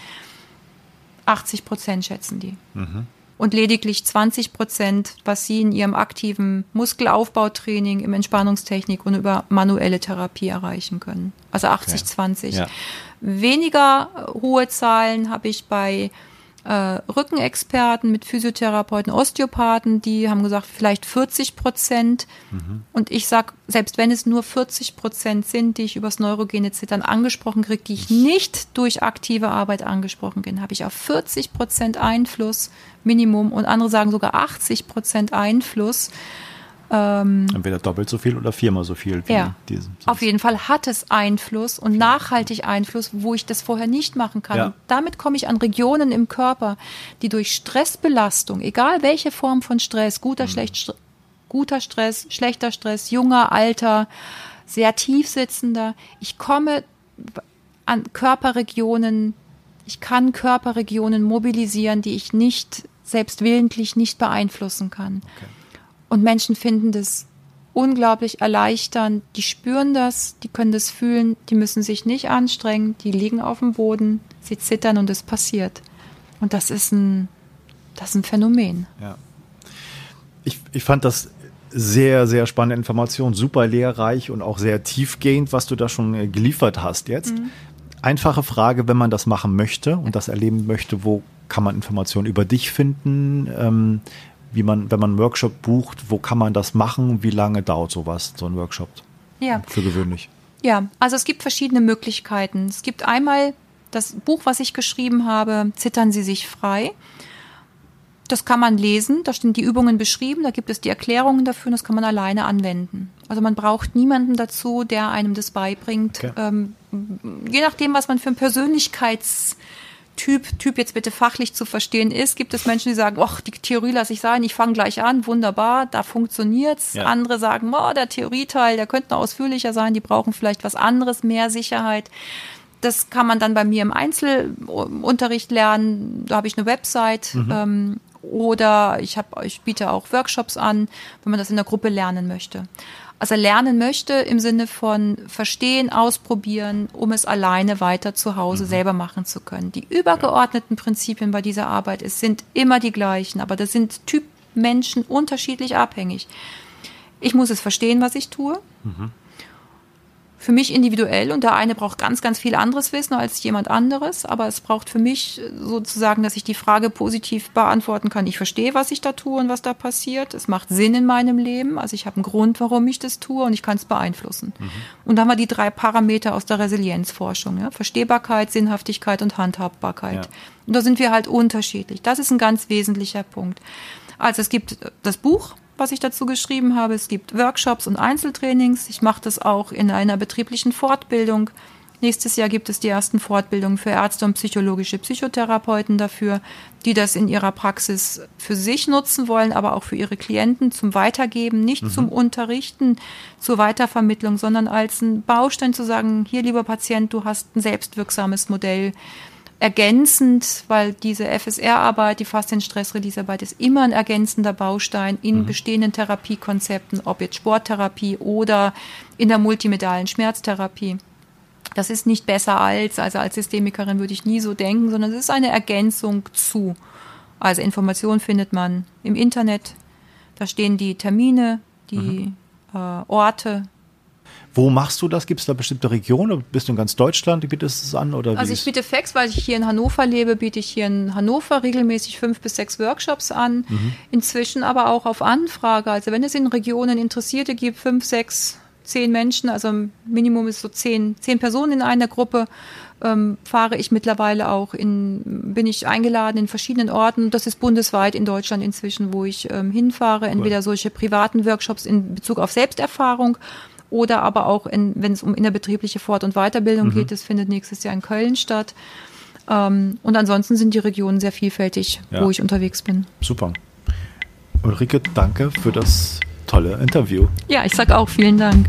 80 Prozent schätzen die. Mhm. Und lediglich 20 Prozent, was sie in ihrem aktiven Muskelaufbautraining, im Entspannungstechnik und über manuelle Therapie erreichen können. Also 80, okay. 20. Ja. Weniger hohe Zahlen habe ich bei äh, Rückenexperten, mit Physiotherapeuten, Osteopathen, die haben gesagt, vielleicht 40 Prozent. Mhm. Und ich sage, selbst wenn es nur 40 Prozent sind, die ich übers neurogene Zittern angesprochen kriege, die ich nicht durch aktive Arbeit angesprochen bin, habe ich auf 40 Prozent Einfluss Minimum und andere sagen sogar 80 Prozent Einfluss. Ähm, Entweder doppelt so viel oder viermal so viel. ja, diesen, auf jeden Fall hat es Einfluss und nachhaltig Einfluss, wo ich das vorher nicht machen kann. Ja. damit komme ich an Regionen im Körper, die durch Stressbelastung, egal welche Form von Stress, guter, mhm. schlecht, guter Stress, schlechter Stress, junger, alter, sehr tief sitzender, ich komme an Körperregionen, ich kann Körperregionen mobilisieren, die ich nicht selbst willentlich nicht beeinflussen kann. Okay. Und Menschen finden das unglaublich erleichternd. Die spüren das, die können das fühlen, die müssen sich nicht anstrengen, die liegen auf dem Boden, sie zittern und es passiert. Und das ist ein, das ist ein Phänomen. Ja. Ich, ich fand das sehr, sehr spannende Information, super lehrreich und auch sehr tiefgehend, was du da schon äh, geliefert hast jetzt. Mhm. Einfache Frage, wenn man das machen möchte und das erleben möchte, wo kann man Informationen über dich finden? Ähm, wie man, wenn man einen Workshop bucht, wo kann man das machen? Wie lange dauert sowas, so ein Workshop? Ja. Für gewöhnlich. Ja, also es gibt verschiedene Möglichkeiten. Es gibt einmal das Buch, was ich geschrieben habe, Zittern Sie sich frei. Das kann man lesen, da stehen die Übungen beschrieben, da gibt es die Erklärungen dafür und das kann man alleine anwenden. Also man braucht niemanden dazu, der einem das beibringt. Okay. Ähm, je nachdem, was man für ein Persönlichkeitstyp, Typ jetzt bitte fachlich zu verstehen ist, gibt es Menschen, die sagen, ach, die Theorie lasse ich sein, ich fange gleich an, wunderbar, da funktioniert's. Ja. Andere sagen, oh, der Theorieteil, der könnte ausführlicher sein, die brauchen vielleicht was anderes, mehr Sicherheit. Das kann man dann bei mir im Einzelunterricht lernen. Da habe ich eine Website. Mhm. Ähm, oder ich, hab, ich biete auch Workshops an, wenn man das in der Gruppe lernen möchte. Also lernen möchte im Sinne von verstehen, ausprobieren, um es alleine weiter zu Hause mhm. selber machen zu können. Die übergeordneten Prinzipien bei dieser Arbeit ist, sind immer die gleichen, aber das sind Typ Menschen unterschiedlich abhängig. Ich muss es verstehen, was ich tue. Mhm für mich individuell und der eine braucht ganz, ganz viel anderes Wissen als jemand anderes, aber es braucht für mich sozusagen, dass ich die Frage positiv beantworten kann. Ich verstehe, was ich da tue und was da passiert. Es macht Sinn in meinem Leben. Also ich habe einen Grund, warum ich das tue und ich kann es beeinflussen. Mhm. Und da haben wir die drei Parameter aus der Resilienzforschung. Ja? Verstehbarkeit, Sinnhaftigkeit und Handhabbarkeit. Ja. Und da sind wir halt unterschiedlich. Das ist ein ganz wesentlicher Punkt. Also es gibt das Buch, was ich dazu geschrieben habe. Es gibt Workshops und Einzeltrainings. Ich mache das auch in einer betrieblichen Fortbildung. Nächstes Jahr gibt es die ersten Fortbildungen für Ärzte und psychologische Psychotherapeuten dafür, die das in ihrer Praxis für sich nutzen wollen, aber auch für ihre Klienten zum Weitergeben, nicht mhm. zum Unterrichten, zur Weitervermittlung, sondern als ein Baustein zu sagen, hier lieber Patient, du hast ein selbstwirksames Modell ergänzend, weil diese FSR-Arbeit, die Faszien-Stress-Release-Arbeit ist immer ein ergänzender Baustein in mhm. bestehenden Therapiekonzepten, ob jetzt Sporttherapie oder in der multimedialen Schmerztherapie. Das ist nicht besser als, also als Systemikerin würde ich nie so denken, sondern es ist eine Ergänzung zu. Also Informationen findet man im Internet, da stehen die Termine, die mhm. äh, Orte, wo machst du das? Gibt es da bestimmte Regionen? Bist du in ganz Deutschland? Bietest du es an? Oder also ich biete Fax, weil ich hier in Hannover lebe, biete ich hier in Hannover regelmäßig fünf bis sechs Workshops an. Mhm. Inzwischen aber auch auf Anfrage. Also wenn es in Regionen Interessierte gibt, fünf, sechs, zehn Menschen, also Minimum ist so zehn, zehn Personen in einer Gruppe, ähm, fahre ich mittlerweile auch in, bin ich eingeladen in verschiedenen Orten. Das ist bundesweit in Deutschland inzwischen, wo ich ähm, hinfahre. Entweder solche privaten Workshops in Bezug auf Selbsterfahrung oder aber auch, wenn es um innerbetriebliche Fort- und Weiterbildung mhm. geht, das findet nächstes Jahr in Köln statt. Ähm, und ansonsten sind die Regionen sehr vielfältig, ja. wo ich unterwegs bin. Super. Ulrike, danke für das tolle Interview. Ja, ich sage auch vielen Dank.